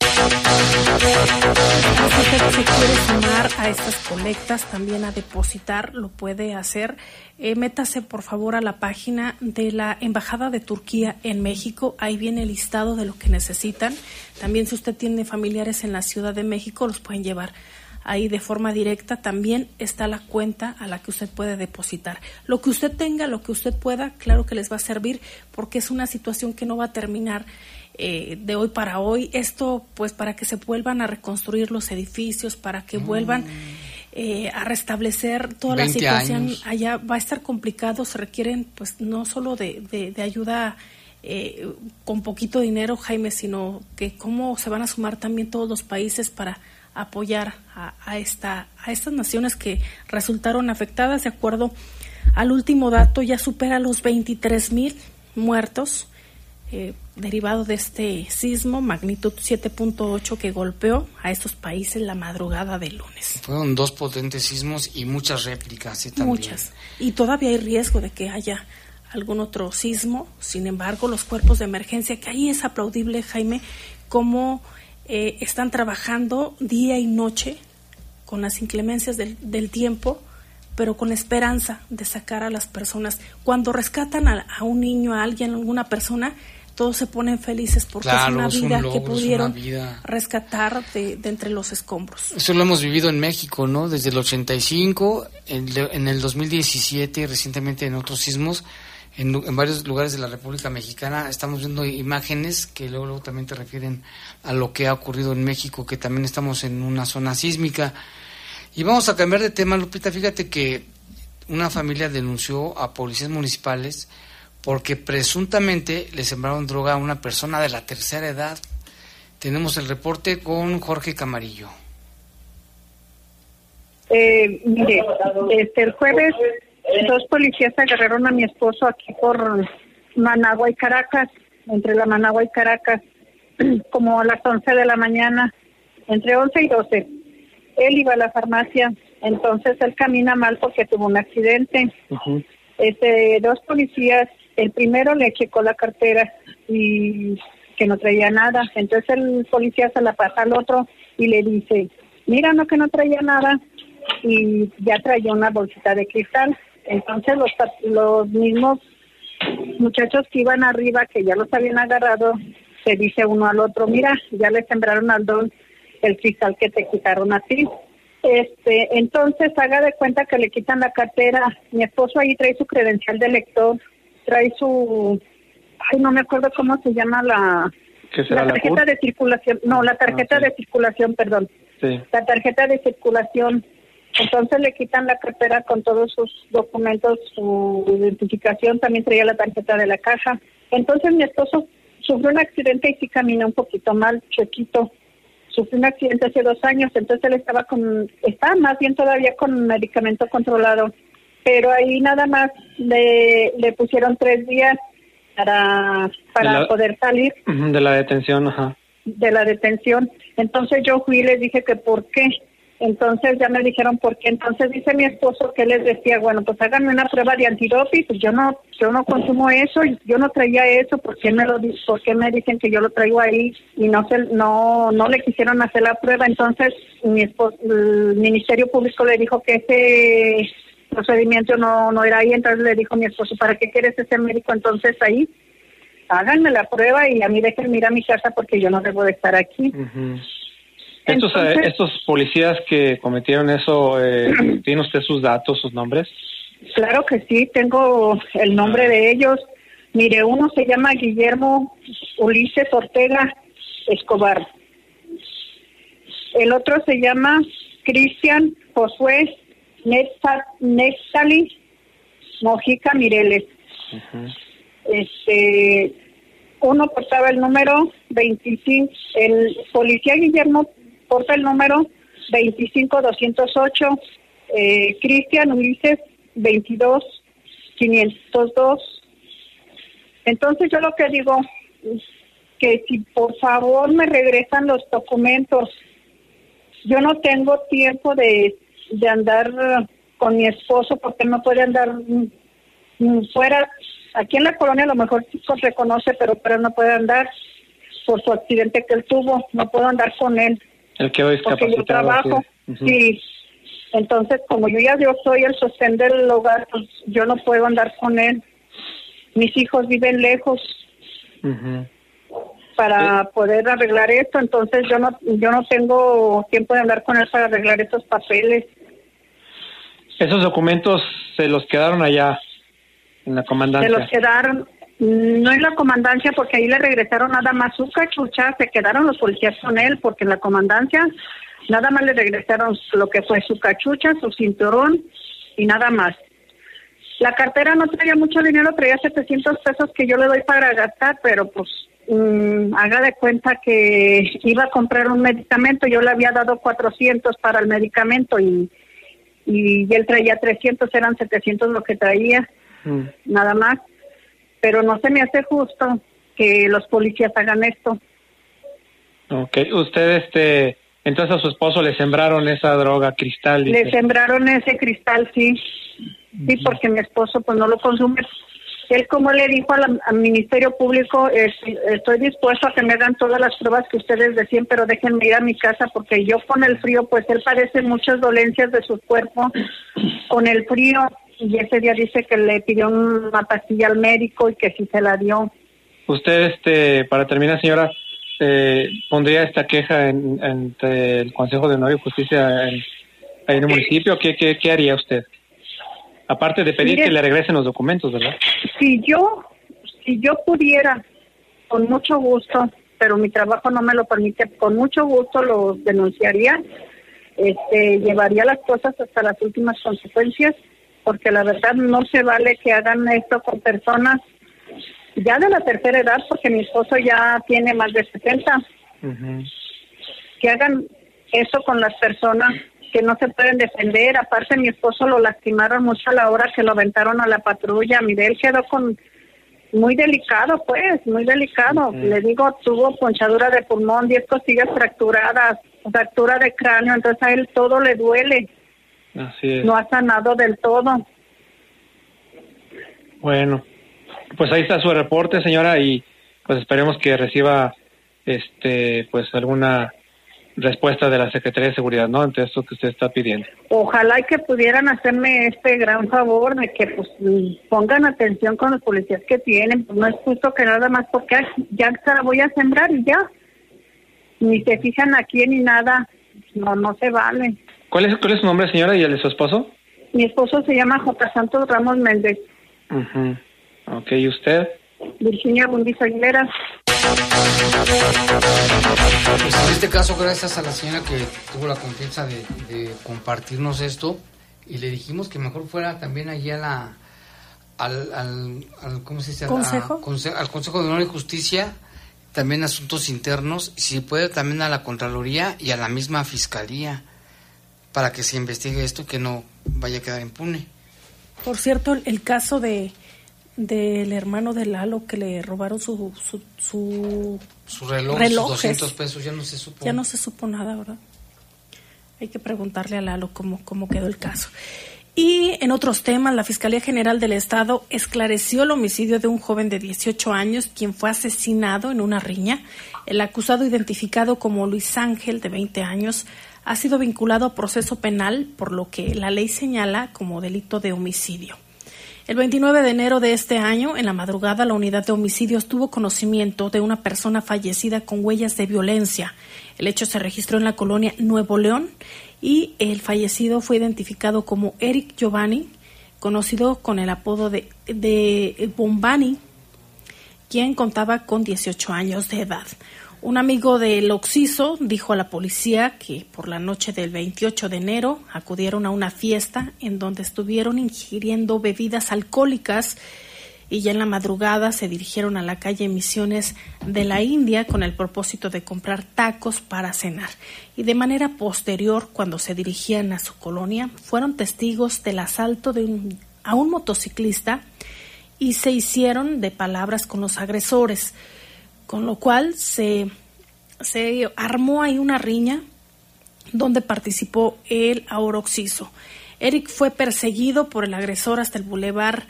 Si usted se quiere sumar a estas colectas, también a depositar, lo puede hacer. Eh, métase por favor a la página de la Embajada de Turquía en México. Ahí viene el listado de lo que necesitan. También si usted tiene familiares en la Ciudad de México, los pueden llevar ahí de forma directa. También está la cuenta a la que usted puede depositar. Lo que usted tenga, lo que usted pueda, claro que les va a servir porque es una situación que no va a terminar eh, de hoy para hoy. Esto, pues, para que se vuelvan a reconstruir los edificios, para que vuelvan eh, a restablecer toda la 20 situación años. allá. Va a estar complicado, se requieren, pues, no solo de, de- de ayuda eh, con poquito dinero, Jaime, sino que cómo se van a sumar también todos los países para apoyar a, a esta, a estas naciones que resultaron afectadas. De acuerdo al último dato, ya supera los 23 mil muertos eh, derivado de este sismo, magnitud 7.8 que golpeó a estos países la madrugada del lunes. Fueron dos potentes sismos y muchas réplicas, sí, también. Muchas. Y todavía hay riesgo de que haya algún otro sismo. Sin embargo, los cuerpos de emergencia, que ahí es aplaudible, Jaime, cómo eh, están trabajando día y noche con las inclemencias del, del tiempo, pero con esperanza de sacar a las personas. Cuando rescatan a, a un niño, a alguien, a alguna persona, todos se ponen felices porque Claro, es es un una vida logro, que pudieron vida. rescatar de, de entre los escombros. Eso lo hemos vivido en México, ¿no? Desde el 85, en, en el 2017 y recientemente en otros sismos, en, en varios lugares de la República Mexicana estamos viendo imágenes que luego, luego también te refieren a lo que ha ocurrido en México, que también estamos en una zona sísmica. Y vamos a cambiar de tema, Lupita. Fíjate que una familia denunció a policías municipales porque presuntamente le sembraron droga a una persona de la tercera edad. Tenemos el reporte con Jorge Camarillo. Eh, mire, este, el jueves dos policías agarraron a mi esposo aquí por Managua y Caracas, entre la Managua y Caracas, como a las 11 de la mañana, entre 11 y 12. Él iba a la farmacia, entonces él camina mal porque tuvo un accidente. Este, dos policías, el primero le checó la cartera y que no traía nada. Entonces el policía se la pasa al otro y le dice, mira, no que no traía nada y ya traía una bolsita de cristal. Entonces los, los mismos muchachos que iban arriba, que ya los habían agarrado, se dice uno al otro, mira, ya le sembraron al don el cristal que te quitaron a ti. Este, entonces haga de cuenta que le quitan la cartera. Mi esposo ahí trae su credencial de lector, trae su, ay, no me acuerdo cómo se llama la, ¿Qué será, la tarjeta de circulación, no, la tarjeta Ah, sí. de circulación, perdón, Sí. la tarjeta de circulación. Entonces le quitan la cartera con todos sus documentos, su identificación, también traía la tarjeta de la caja. Entonces mi esposo sufrió un accidente y sí caminó un poquito mal, chuequito. Sufrió un accidente hace dos años, entonces él estaba con, está más bien todavía con medicamento controlado. Pero ahí nada más le, le pusieron tres días para, para la- poder salir De la detención, ajá. de la detención. Entonces yo fui y les dije que por qué. Entonces ya me dijeron por qué. Entonces dice mi esposo que les decía, bueno, pues háganme una prueba de antidoping. Pues yo no, yo no consumo eso, yo no traía eso. ¿Por qué me lo, por qué me dicen que yo lo traigo ahí y no se, no, no le quisieron hacer la prueba? Entonces mi esposo, el ministerio público le dijo que ese procedimiento no, no era ahí. Entonces le dijo mi esposo, ¿para qué quieres ese médico entonces ahí? háganme la prueba y a mí déjenme ir a mi casa porque yo no debo de estar aquí. Estos, eh, Entonces- estos policías que cometieron eso, eh, ¿tiene usted sus datos, sus nombres? Claro que sí, tengo el nombre de ellos. Mire, uno se llama Guillermo Ulises Ortega Escobar. El otro se llama Cristian Josué Neta- Nextali Mojica Mireles. Este, uno portaba el número 25, el policía Guillermo porta el número 25208, eh, Cristian Ulises 22502. Entonces yo lo que digo que si por favor me regresan los documentos, yo no tengo tiempo de, de andar con mi esposo porque él no puede andar mm, fuera. Aquí en la colonia a lo mejor se reconoce, pero pero él no puede andar por su accidente que él tuvo. No puedo andar con él El quedó porque yo trabajo. Sí. Entonces, como yo ya yo soy el sostén del hogar, pues yo no puedo andar con él. Mis hijos viven lejos para poder arreglar esto, entonces yo no yo no tengo tiempo de hablar con él para arreglar estos papeles. Esos documentos se los quedaron allá, en la Se comandancia. los quedaron no en la comandancia porque ahí le regresaron nada más su cachucha, se quedaron los policías con él porque en la comandancia nada más le regresaron lo que fue su cachucha, su cinturón y nada más. La cartera no traía mucho dinero, traía 700 pesos que yo le doy para gastar, pero pues mm, haga de cuenta que iba a comprar un medicamento, yo le había dado 400 para el medicamento y, y él traía 300, eran 700 lo que traía Mm. nada más. Pero no se me hace justo que los policías hagan esto. Ok, usted, este, entonces a su esposo le sembraron esa droga cristal. dice. Le sembraron ese cristal, sí. Sí, porque mi esposo pues no lo consume. Él como le dijo al, al Ministerio Público, es- estoy dispuesto a que me hagan todas las pruebas que ustedes decían, pero déjenme ir a mi casa porque yo con el frío, pues él padece muchas dolencias de su cuerpo con el frío y ese día dice que le pidió una pastilla al médico y que sí se la dio. Usted, este, para terminar, señora, eh, pondría esta queja en, ante el Consejo de Honor y Justicia en, en el municipio. ¿Qué, qué, qué haría usted? Aparte de pedir Mire- que le regresen los documentos, ¿verdad? Si yo, si yo pudiera, con mucho gusto, pero mi trabajo no me lo permite, con mucho gusto lo denunciaría, este, llevaría las cosas hasta las últimas consecuencias, porque la verdad no se vale que hagan esto con personas ya de la tercera edad, porque mi esposo ya tiene más de 60, que hagan eso con las personas que no se pueden defender. Aparte, mi esposo lo lastimaron mucho a la hora que lo aventaron a la patrulla. Mire, él quedó con muy delicado, pues, muy delicado. Le digo, tuvo ponchadura de pulmón, 10 costillas fracturadas, fractura de cráneo, entonces a él todo le duele. Así es. No ha sanado del todo. Bueno, pues ahí está su reporte, señora, y pues esperemos que reciba, este, pues alguna respuesta de la Secretaría de Seguridad, ¿no? Ante esto que usted está pidiendo. Ojalá y que pudieran hacerme este gran favor de que pues pongan atención con los policías que tienen. No es justo que nada más porque ya se la voy a sembrar y ya. Ni se fijan a quién ni nada. No, no se vale. ¿Cuál es, cuál es su nombre, señora, y el de su esposo? Mi esposo se llama J. Santos Ramos Méndez. Ujú. Ok, ¿y usted? Virginia Bundis Aguilera. Pues en este caso, gracias a la señora que tuvo la confianza de, de compartirnos esto, y le dijimos que mejor fuera también allí a la, al, al, al- ¿cómo se dice? A ¿Consejo? conse- al Consejo de Honor y Justicia, también asuntos internos, y si puede también a la Contraloría y a la misma Fiscalía, para que se investigue esto y que no vaya a quedar impune. Por cierto, el, el caso de del hermano de Lalo que le robaron su su, su Su reloj, relojes. sus 200 pesos, ya no se supo. Ya no se supo nada, ¿verdad? Hay que preguntarle a Lalo cómo, cómo quedó el caso. Y en otros temas, la Fiscalía General del Estado esclareció el homicidio de un joven de 18 años quien fue asesinado en una riña. El acusado, identificado como Luis Ángel, de 20 años, ha sido vinculado a proceso penal por lo que la ley señala como delito de homicidio. El 29 de enero de este año, en la madrugada, la unidad de homicidios tuvo conocimiento de una persona fallecida con huellas de violencia. El hecho se registró en la colonia Nuevo León y el fallecido fue identificado como Eric Giovanni, conocido con el apodo de, Bombani, quien contaba con 18 años de edad. Un amigo del Oxiso dijo a la policía que por la noche del 28 de enero acudieron a una fiesta en donde estuvieron ingiriendo bebidas alcohólicas y ya en la madrugada se dirigieron a la calle Misiones de la India con el propósito de comprar tacos para cenar. Y de manera posterior, cuando se dirigían a su colonia, fueron testigos del asalto de un, a un motociclista y se hicieron de palabras con los agresores con lo cual se, se armó ahí una riña donde participó el Auroxiso. Eric fue perseguido por el agresor hasta el bulevar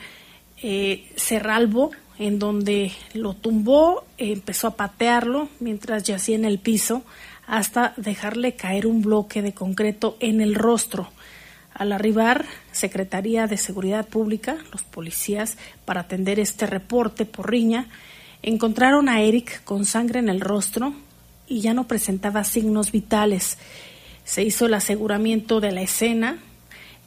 eh, Cerralbo, en donde lo tumbó, empezó a patearlo mientras yacía en el piso, hasta dejarle caer un bloque de concreto en el rostro. Al arribar, Secretaría de Seguridad Pública, los policías, para atender este reporte por riña, Encontraron a Eric con sangre en el rostro y ya no presentaba signos vitales. Se hizo el aseguramiento de la escena,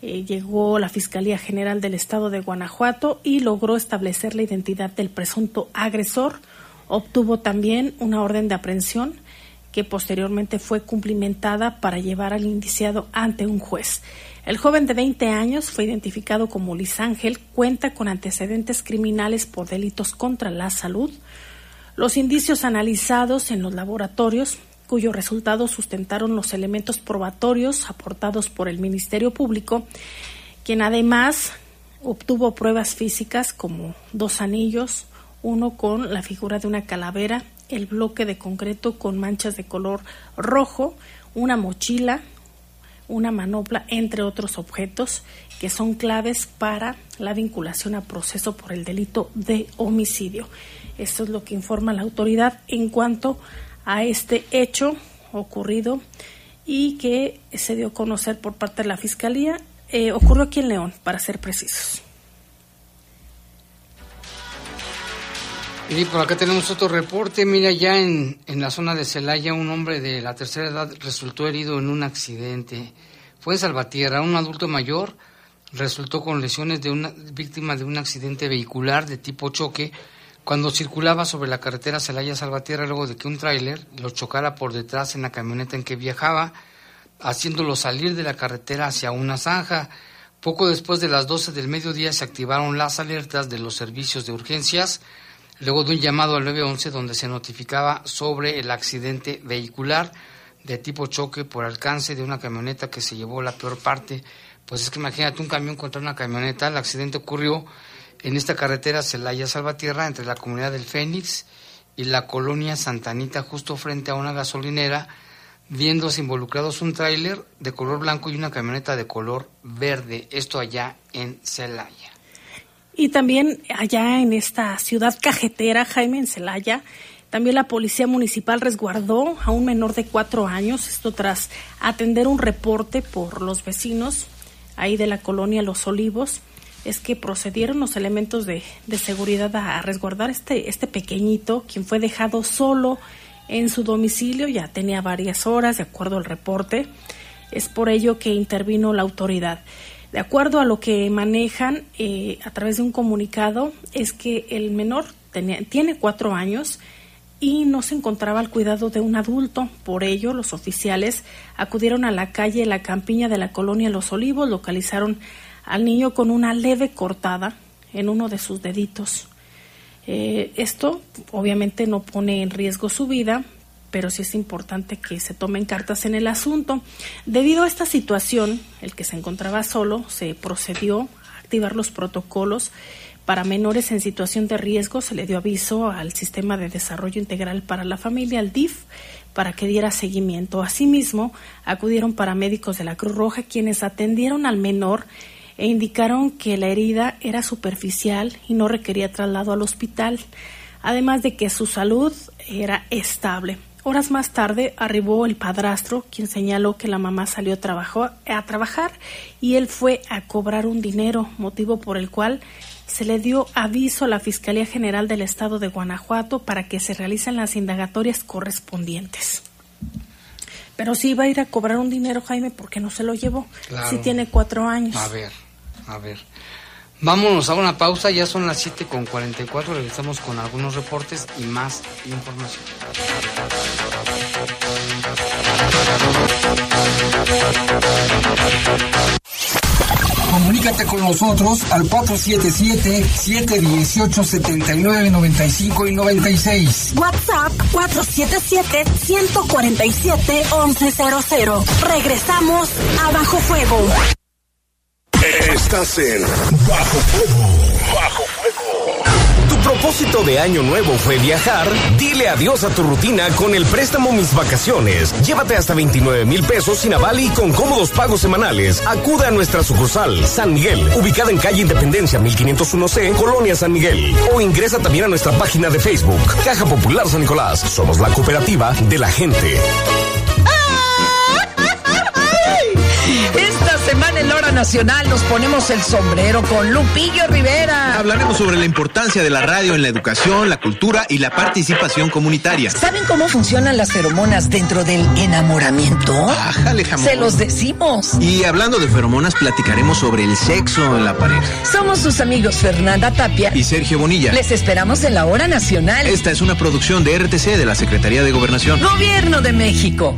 eh, llegó la Fiscalía General del Estado de Guanajuato y logró establecer la identidad del presunto agresor. Obtuvo también una orden de aprehensión que posteriormente fue cumplimentada para llevar al indiciado ante un juez. El joven de 20 años fue identificado como Luis Ángel, cuenta con antecedentes criminales por delitos contra la salud. Los indicios analizados en los laboratorios, cuyos resultados sustentaron los elementos probatorios aportados por el Ministerio Público, quien además obtuvo pruebas físicas como dos anillos, uno con la figura de una calavera, el bloque de concreto con manchas de color rojo, una mochila, una manopla, entre otros objetos que son claves para la vinculación a proceso por el delito de homicidio. Esto es lo que informa la autoridad en cuanto a este hecho ocurrido y que se dio a conocer por parte de la Fiscalía. Eh, ocurrió aquí en León, para ser precisos. Y por acá tenemos otro reporte. Mira, ya en, en la zona de Celaya, un hombre de la tercera edad resultó herido en un accidente. Fue en Salvatierra. Un adulto mayor resultó con lesiones de una víctima de un accidente vehicular de tipo choque cuando circulaba sobre la carretera Celaya-Salvatierra luego de que un tráiler lo chocara por detrás en la camioneta en que viajaba, haciéndolo salir de la carretera hacia una zanja. Poco después de las 12 del mediodía se activaron las alertas de los servicios de urgencias luego de un llamado al 911 donde se notificaba sobre el accidente vehicular de tipo choque por alcance de una camioneta que se llevó la peor parte. Pues es que imagínate un camión contra una camioneta. El accidente ocurrió en esta carretera Celaya-Salvatierra entre la comunidad del Fénix y la colonia Santanita, justo frente a una gasolinera, viéndose involucrados un tráiler de color blanco y una camioneta de color verde. Esto allá en Celaya. Y también allá en esta ciudad cajetera, Jaime, en Celaya, también la policía municipal resguardó a un menor de cuatro años, esto tras atender un reporte por los vecinos ahí de la colonia Los Olivos, es que procedieron los elementos de, de seguridad a, resguardar este, este pequeñito, quien fue dejado solo en su domicilio, ya tenía varias horas, de acuerdo al reporte. Es por ello que intervino la autoridad. De acuerdo a lo que manejan eh, a través de un comunicado, es que el menor tenía, tiene cuatro años y no se encontraba al cuidado de un adulto. Por ello, los oficiales acudieron a la calle La Campiña de la colonia Los Olivos, localizaron al niño con una leve cortada en uno de sus deditos. Eh, esto obviamente no pone en riesgo su vida, pero sí es importante que se tomen cartas en el asunto. Debido a esta situación, el que se encontraba solo se procedió a activar los protocolos para menores en situación de riesgo. Se le dio aviso al Sistema de Desarrollo Integral para la Familia, al DIF, para que diera seguimiento. Asimismo, acudieron paramédicos de la Cruz Roja quienes atendieron al menor e indicaron que la herida era superficial y no requería traslado al hospital, además de que su salud era estable. Horas más tarde arribó el padrastro, quien señaló que la mamá salió a, trabajo, a trabajar y él fue a cobrar un dinero, motivo por el cual se le dio aviso a la Fiscalía General del Estado de Guanajuato para que se realicen las indagatorias correspondientes. Pero sí iba a ir a cobrar un dinero, Jaime, porque no se lo llevó. Claro. Sí tiene cuatro años. A ver, a ver. Vámonos a una pausa, ya son las 7 con 44, regresamos con algunos reportes y más información. Comunícate con nosotros al 477-718-7995 y 96. WhatsApp 477-147-1100. Regresamos a Bajo Fuego. Estás Bajo Fuego. Bajo Fuego. Tu propósito de año nuevo fue viajar. Dile adiós a tu rutina con el préstamo Mis Vacaciones. Llévate hasta 29 mil pesos sin aval y con cómodos pagos semanales. Acuda a nuestra sucursal San Miguel, ubicada en calle Independencia 1501C, Colonia San Miguel. O ingresa también a nuestra página de Facebook, Caja Popular San Nicolás. Somos la cooperativa de la gente. Esta semana en la hora nacional nos ponemos el sombrero con Lupillo Rivera. Hablaremos sobre la importancia de la radio en la educación, la cultura y la participación comunitaria. ¿Saben cómo funcionan las feromonas dentro del enamoramiento? Ájale, jamón. Se los decimos. Y hablando de feromonas, platicaremos sobre el sexo en la pareja. Somos sus amigos Fernanda Tapia Y Sergio Bonilla. Les esperamos en la hora nacional. Esta es una producción de RTC de la Secretaría de Gobernación. Gobierno de México.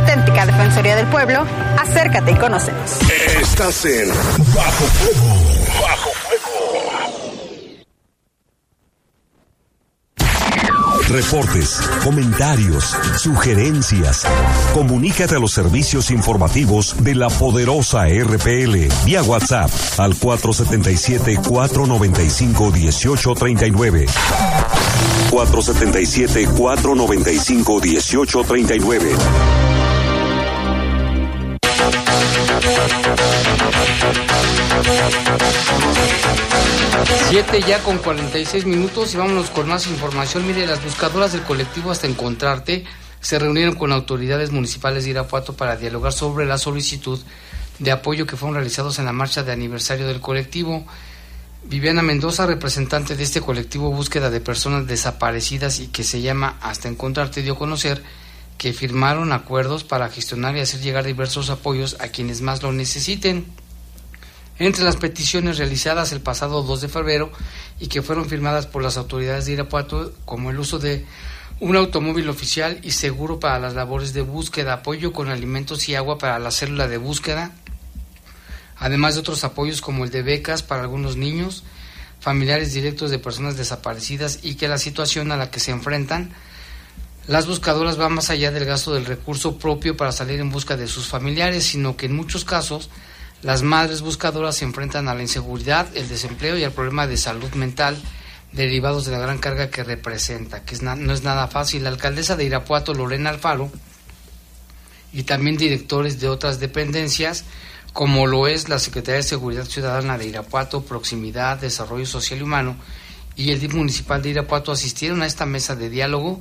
Auténtica Defensoría del Pueblo, acércate y conócenos. Estás en Bajo Fuego. Bajo Reportes, comentarios, sugerencias. Comunícate a los servicios informativos de la poderosa RPL vía WhatsApp al 477-495-1839. 477-495-1839. Siete ya con 46 minutos y vámonos con más información. Mire, las buscadoras del colectivo Hasta Encontrarte se reunieron con autoridades municipales de Irapuato para dialogar sobre la solicitud de apoyo que fueron realizados en la marcha de aniversario del colectivo. Viviana Mendoza, representante de este colectivo Búsqueda de Personas Desaparecidas y que se llama Hasta Encontrarte, dio a conocer que firmaron acuerdos para gestionar y hacer llegar diversos apoyos a quienes más lo necesiten. Entre las peticiones realizadas el pasado 2 de febrero y que fueron firmadas por las autoridades de Irapuato, como el uso de un automóvil oficial y seguro para las labores de búsqueda, apoyo con alimentos y agua para la célula de búsqueda, además de otros apoyos como el de becas para algunos niños, familiares directos de personas desaparecidas y que la situación a la que se enfrentan las buscadoras van más allá del gasto del recurso propio para salir en busca de sus familiares, sino que en muchos casos las madres buscadoras se enfrentan a la inseguridad, el desempleo y al problema de salud mental derivados de la gran carga que representa, que es no es nada fácil. La alcaldesa de Irapuato, Lorena Alfaro, y también directores de otras dependencias, como lo es la Secretaría de Seguridad Ciudadana de Irapuato, Proximidad, Desarrollo Social y Humano, y el DIF municipal de Irapuato asistieron a esta mesa de diálogo,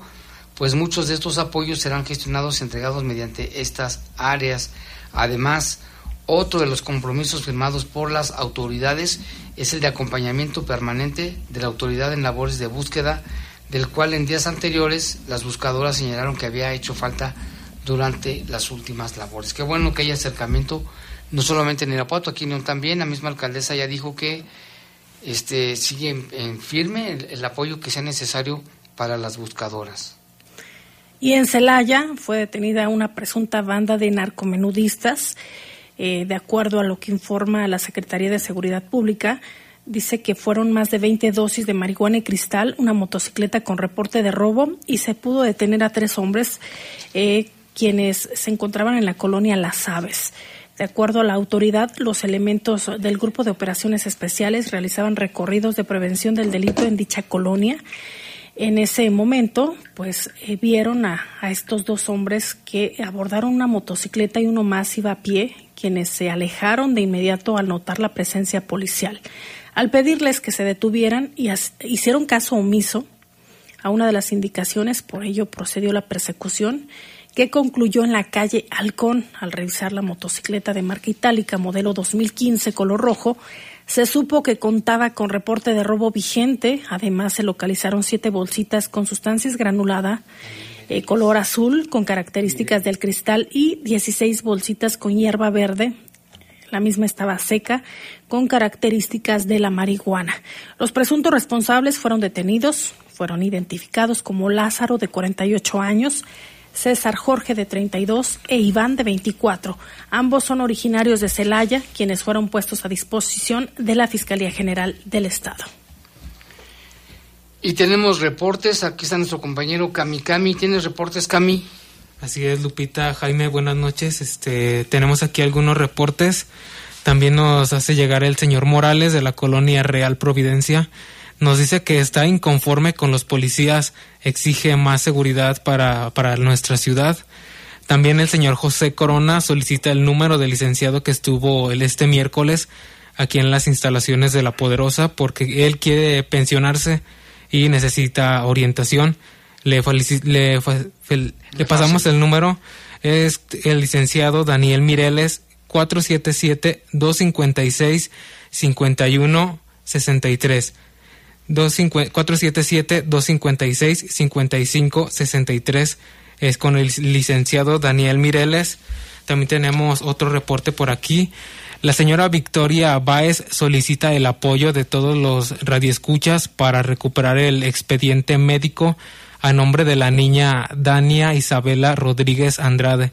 pues muchos de estos apoyos serán gestionados y entregados mediante estas áreas. Además, otro de los compromisos firmados por las autoridades es el de acompañamiento permanente de la autoridad en labores de búsqueda, del cual en días anteriores las buscadoras señalaron que había hecho falta durante las últimas labores. Qué bueno que haya acercamiento, no solamente en Irapuato, aquí no también, la misma alcaldesa ya dijo que este sigue en, firme el apoyo que sea necesario para las buscadoras. Y en Celaya fue detenida una presunta banda de narcomenudistas. Eh, de acuerdo a lo que informa la Secretaría de Seguridad Pública, dice que fueron más de 20 dosis de marihuana y cristal, una motocicleta con reporte de robo y se pudo detener a tres hombres eh, quienes se encontraban en la colonia Las Aves. De acuerdo a la autoridad, los elementos del Grupo de Operaciones Especiales realizaban recorridos de prevención del delito en dicha colonia En ese momento, pues eh, vieron a, estos dos hombres que abordaron una motocicleta y uno más iba a pie, quienes se alejaron de inmediato al notar la presencia policial. Al pedirles que se detuvieran y hicieron caso omiso a una de las indicaciones, por ello procedió la persecución que concluyó en la calle Halcón. Al revisar la motocicleta de marca itálica modelo 2015 color rojo, se supo que contaba con reporte de robo vigente. Además, se localizaron siete bolsitas con sustancias granulada eh, color azul con características del cristal y 16 bolsitas con hierba verde. La misma estaba seca con características de la marihuana. Los presuntos responsables fueron detenidos, fueron identificados como Lázaro de 48 años, César Jorge de 32 e Iván de 24. Ambos son originarios de Celaya, quienes fueron puestos a disposición de la Fiscalía General del Estado. Y tenemos reportes, aquí está nuestro compañero Cami Cami. ¿Tienes reportes, Cami? Así es, Lupita, Jaime, buenas noches. Este, tenemos aquí algunos reportes. También nos hace llegar el señor Morales de la colonia Real Providencia. Nos dice que está inconforme con los policías, exige más seguridad para, para nuestra ciudad. También el señor José Corona solicita el número del licenciado que estuvo el este miércoles aquí en las instalaciones de La Poderosa porque él quiere pensionarse y necesita orientación. Le, le, pasamos el número. Es el licenciado Daniel Mireles 477-256-5163. 477-256-5563 es con el licenciado Daniel Mireles. También tenemos otro reporte por aquí. La señora Victoria Báez solicita el apoyo de todos los radioescuchas para recuperar el expediente médico a nombre de la niña Dania Isabela Rodríguez Andrade.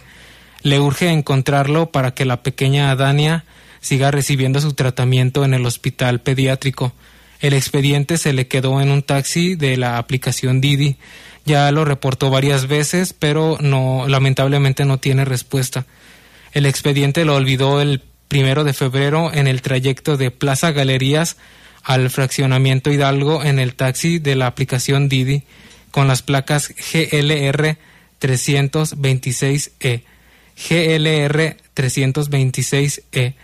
Le urge encontrarlo para que la pequeña Dania siga recibiendo su tratamiento en el hospital pediátrico. El expediente se le quedó en un taxi de la aplicación Didi. Ya lo reportó varias veces, pero no, lamentablemente no tiene respuesta. El expediente lo olvidó el primero de febrero en el trayecto de Plaza Galerías al fraccionamiento Hidalgo en el taxi de la aplicación Didi con las placas GLR 326E. GLR 326E.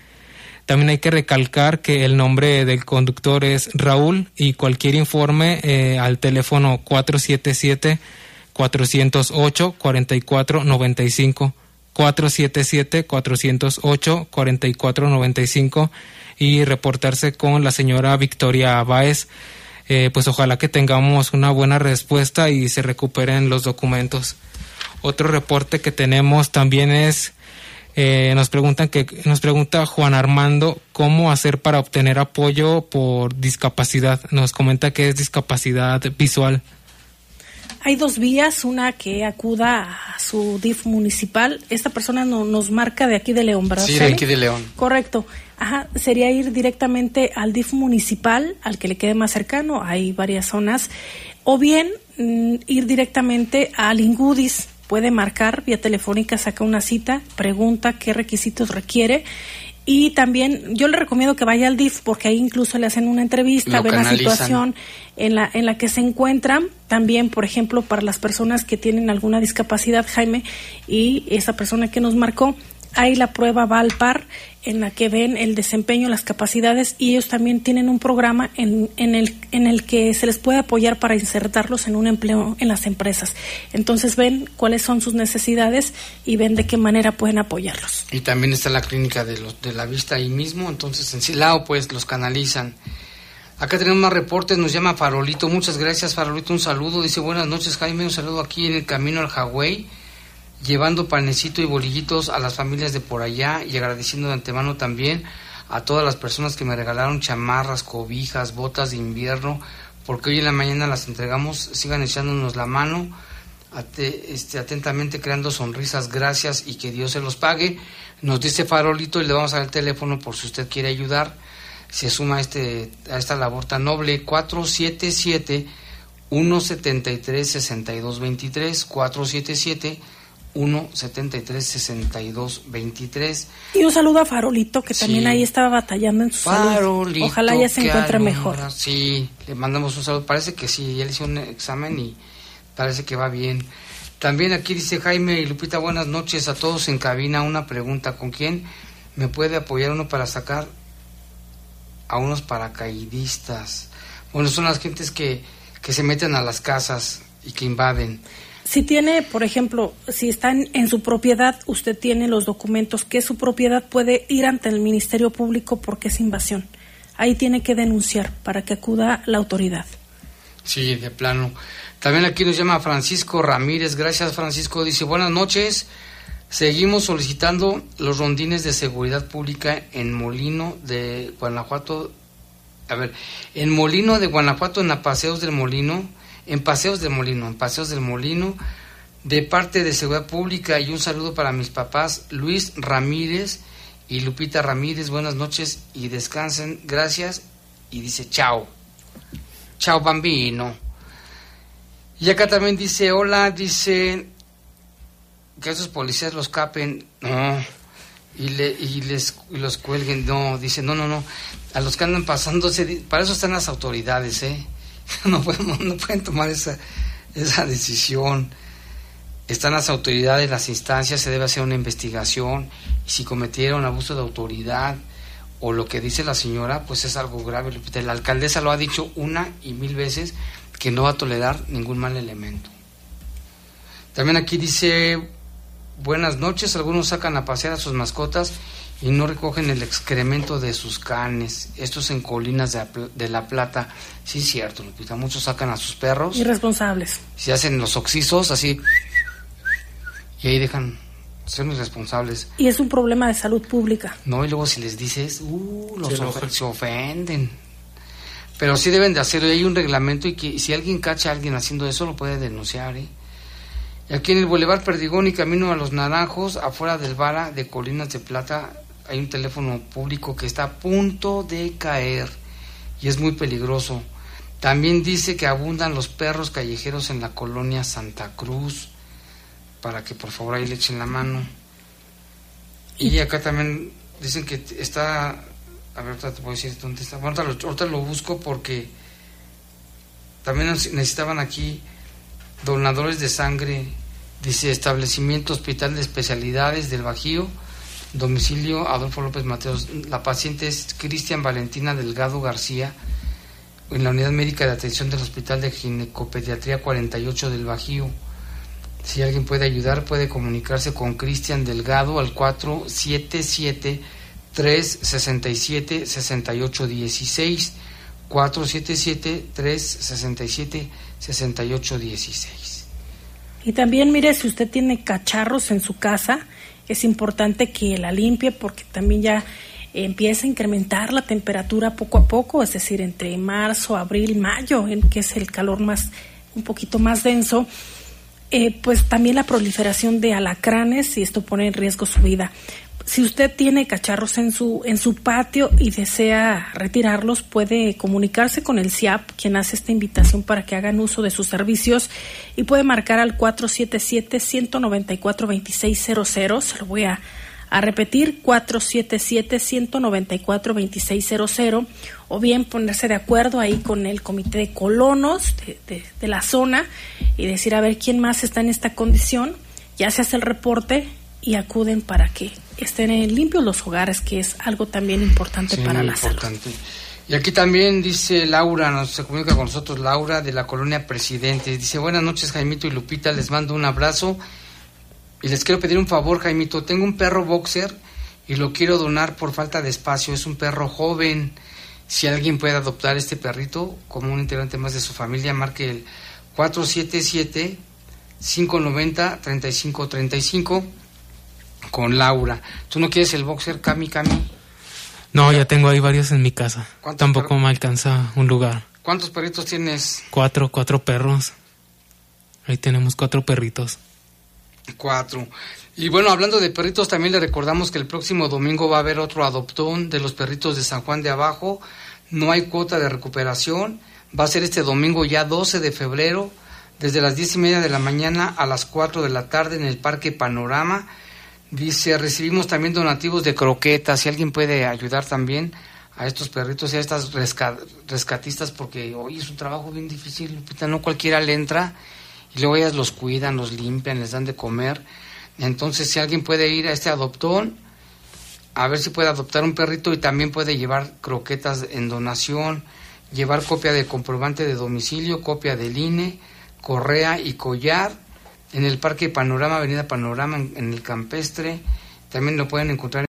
También hay que recalcar que el nombre del conductor es Raúl y cualquier informe eh, al teléfono 477-408-4495. 477-408-4495 y reportarse con la señora Victoria Báez. Eh, pues ojalá que tengamos una buena respuesta y se recuperen los documentos. Otro reporte que tenemos también es eh, nos preguntan que nos pregunta Juan Armando cómo hacer para obtener apoyo por discapacidad. Nos comenta que es discapacidad visual. Hay dos vías, una que acuda a su DIF municipal. Esta persona no, nos marca de aquí de León, ¿verdad? Sí, de aquí de León. Correcto. Ajá, sería ir directamente al DIF municipal, al que le quede más cercano. Hay varias zonas. O bien mm, ir directamente al Ingudis. Puede marcar vía telefónica, saca una cita, pregunta qué requisitos requiere. Y también yo le recomiendo que vaya al DIF porque ahí incluso le hacen una entrevista, ven la situación en la, en la que se encuentran. También, por ejemplo, para las personas que tienen alguna discapacidad, Jaime, y esa persona que nos marcó, hay la prueba Valpar en la que ven el desempeño, las capacidades y ellos también tienen un programa en, en, el, en el que se les puede apoyar para insertarlos en un empleo en las empresas. Entonces ven cuáles son sus necesidades y ven de qué manera pueden apoyarlos. Y también está la clínica de, de la vista ahí mismo, entonces en Silao pues los canalizan. Acá tenemos más reportes, nos llama Farolito, muchas gracias Farolito, un saludo, dice buenas noches Jaime, un saludo aquí en el camino al Hawái, llevando panecito y bolillitos a las familias de por allá y agradeciendo de antemano también a todas las personas que me regalaron chamarras, cobijas, botas de invierno, porque hoy en la mañana las entregamos, sigan echándonos la mano, este, atentamente creando sonrisas, gracias y que Dios se los pague. Nos dice Farolito y le vamos a dar el teléfono por si usted quiere ayudar. Se suma a, este, a esta labor tan noble 477 173 6223 477 1 73 62 23. Y un saludo a Farolito, que también Sí. ahí estaba batallando en su salud. Farolito Ojalá ya se encuentre mejor. Sí, le mandamos un saludo. Parece que sí, ya le hizo un examen y parece que va bien. También aquí dice Jaime y Lupita, buenas noches a todos en cabina. Una pregunta, ¿con quién me puede apoyar uno para sacar a unos paracaidistas? Bueno, son las gentes que, que se meten a las casas y que invaden. Si tiene, por ejemplo, si está en, en su propiedad, usted tiene los documentos que su propiedad, puede ir ante el Ministerio Público porque es invasión. Ahí tiene que denunciar para que acuda la autoridad. Sí, de plano. También aquí nos llama Francisco Ramírez. Gracias, Francisco. Dice, buenas noches. Seguimos solicitando los rondines de seguridad pública en Molino de Guanajuato. A ver, en Molino de Guanajuato, en la Paseos del Molino, en Paseos del Molino, en Paseos del Molino, de parte de Seguridad Pública y un saludo para mis papás, Luis Ramírez y Lupita Ramírez. Buenas noches y descansen. Gracias. Y dice, chao. Chao, bambino. Y acá también dice, hola, dice que esos policías los capen, no, y, le, y les y los cuelguen, no, dice, no, no, no, a los que andan pasándose, para eso están las autoridades, ¿eh? No, podemos- no pueden tomar esa, esa decisión. Están las autoridades, las instancias, se debe hacer una investigación, y si cometieron abuso de autoridad, o lo que dice la señora, pues es algo grave. La alcaldesa lo ha dicho una y mil veces que no va a tolerar ningún mal elemento. También aquí dice, buenas noches, algunos sacan a pasear a sus mascotas y no recogen el excremento de sus canes. Esto es en Colinas de de la Plata. Sí, es cierto, Lupita. Muchos sacan a sus perros, Irresponsables. se hacen los oxisos así, y ahí dejan, son irresponsables. Y es un problema de salud pública. No, y luego si les dices, uh, los Se se ofenden. Pero sí deben de hacerlo, y hay un reglamento y que si alguien cacha a alguien haciendo eso, lo puede denunciar, ¿eh? Y aquí en el Boulevard Perdigón y camino a Los Naranjos, afuera del Vara de Colinas de Plata, hay un teléfono público que está a punto de caer y es muy peligroso. También dice que abundan los perros callejeros en la colonia Santa Cruz, para que por favor ahí le echen la mano. Y acá también dicen que está, a ver, ahorita te a decir dónde está. Bueno, ahorita lo, ahorita lo busco porque también necesitaban aquí donadores de sangre, dice establecimiento hospital de especialidades del Bajío, domicilio Adolfo López Mateos. La paciente es Cristian Valentina Delgado García, en la unidad médica de atención del Hospital de Ginecopediatría 48 del Bajío. Si alguien puede ayudar, puede comunicarse con Cristian Delgado al 477 367 6816 477 367 6816. Y también, mire, si usted tiene cacharros en su casa, es importante que la limpie porque también ya empieza a incrementar la temperatura poco a poco, es decir, entre marzo, abril, mayo, en que es el calor más un poquito más denso, eh, pues también la proliferación de alacranes y esto pone en riesgo su vida. Si usted tiene cacharros en su en su patio y desea retirarlos, puede comunicarse con el CIAP, quien hace esta invitación para que hagan uso de sus servicios y puede marcar al 477-194-2600. Se lo voy a, a repetir, 477-194-2600 o bien ponerse de acuerdo ahí con el comité de colonos de, de- de la zona y decir a ver quién más está en esta condición. Ya se hace el reporte y acuden para que estén limpios los hogares, que es algo también importante Sí, para la salud. importante. Y aquí también dice Laura, nos se comunica con nosotros Laura de la colonia Presidente. Dice, buenas noches Jaimito y Lupita, les mando un abrazo y les quiero pedir un favor Jaimito, tengo un perro boxer y lo quiero donar por falta de espacio, es un perro joven. Si alguien puede adoptar este perrito como un integrante más de su familia, marque el 477 590 3535 con Laura. ¿Tú no quieres el boxer Cami Cami? No, ya tengo ahí varios en mi casa. ¿Cuántos Tampoco me alcanza un lugar. ¿Cuántos perritos tienes? Cuatro, cuatro perros. Ahí tenemos cuatro perritos. Cuatro. Y bueno, hablando de perritos, también le recordamos que el próximo domingo va a haber otro adoptón de los perritos de San Juan de Abajo. No hay cuota de recuperación. Va a ser este domingo ya 12 de febrero desde las diez y media de la mañana a las 4 de la tarde en el Parque Panorama. Dice, recibimos también donativos de croquetas, si alguien puede ayudar también a estos perritos y a estas resca- rescatistas, porque hoy es un trabajo bien difícil, Lupita, no cualquiera le entra y luego ellas los cuidan, los limpian, les dan de comer. Entonces, si alguien puede ir a este adoptón, a ver si puede adoptar un perrito y también puede llevar croquetas en donación, llevar copia de comprobante de domicilio, copia del INE, correa y collar en el Parque Panorama, Avenida Panorama, en, el Campestre. También lo pueden encontrar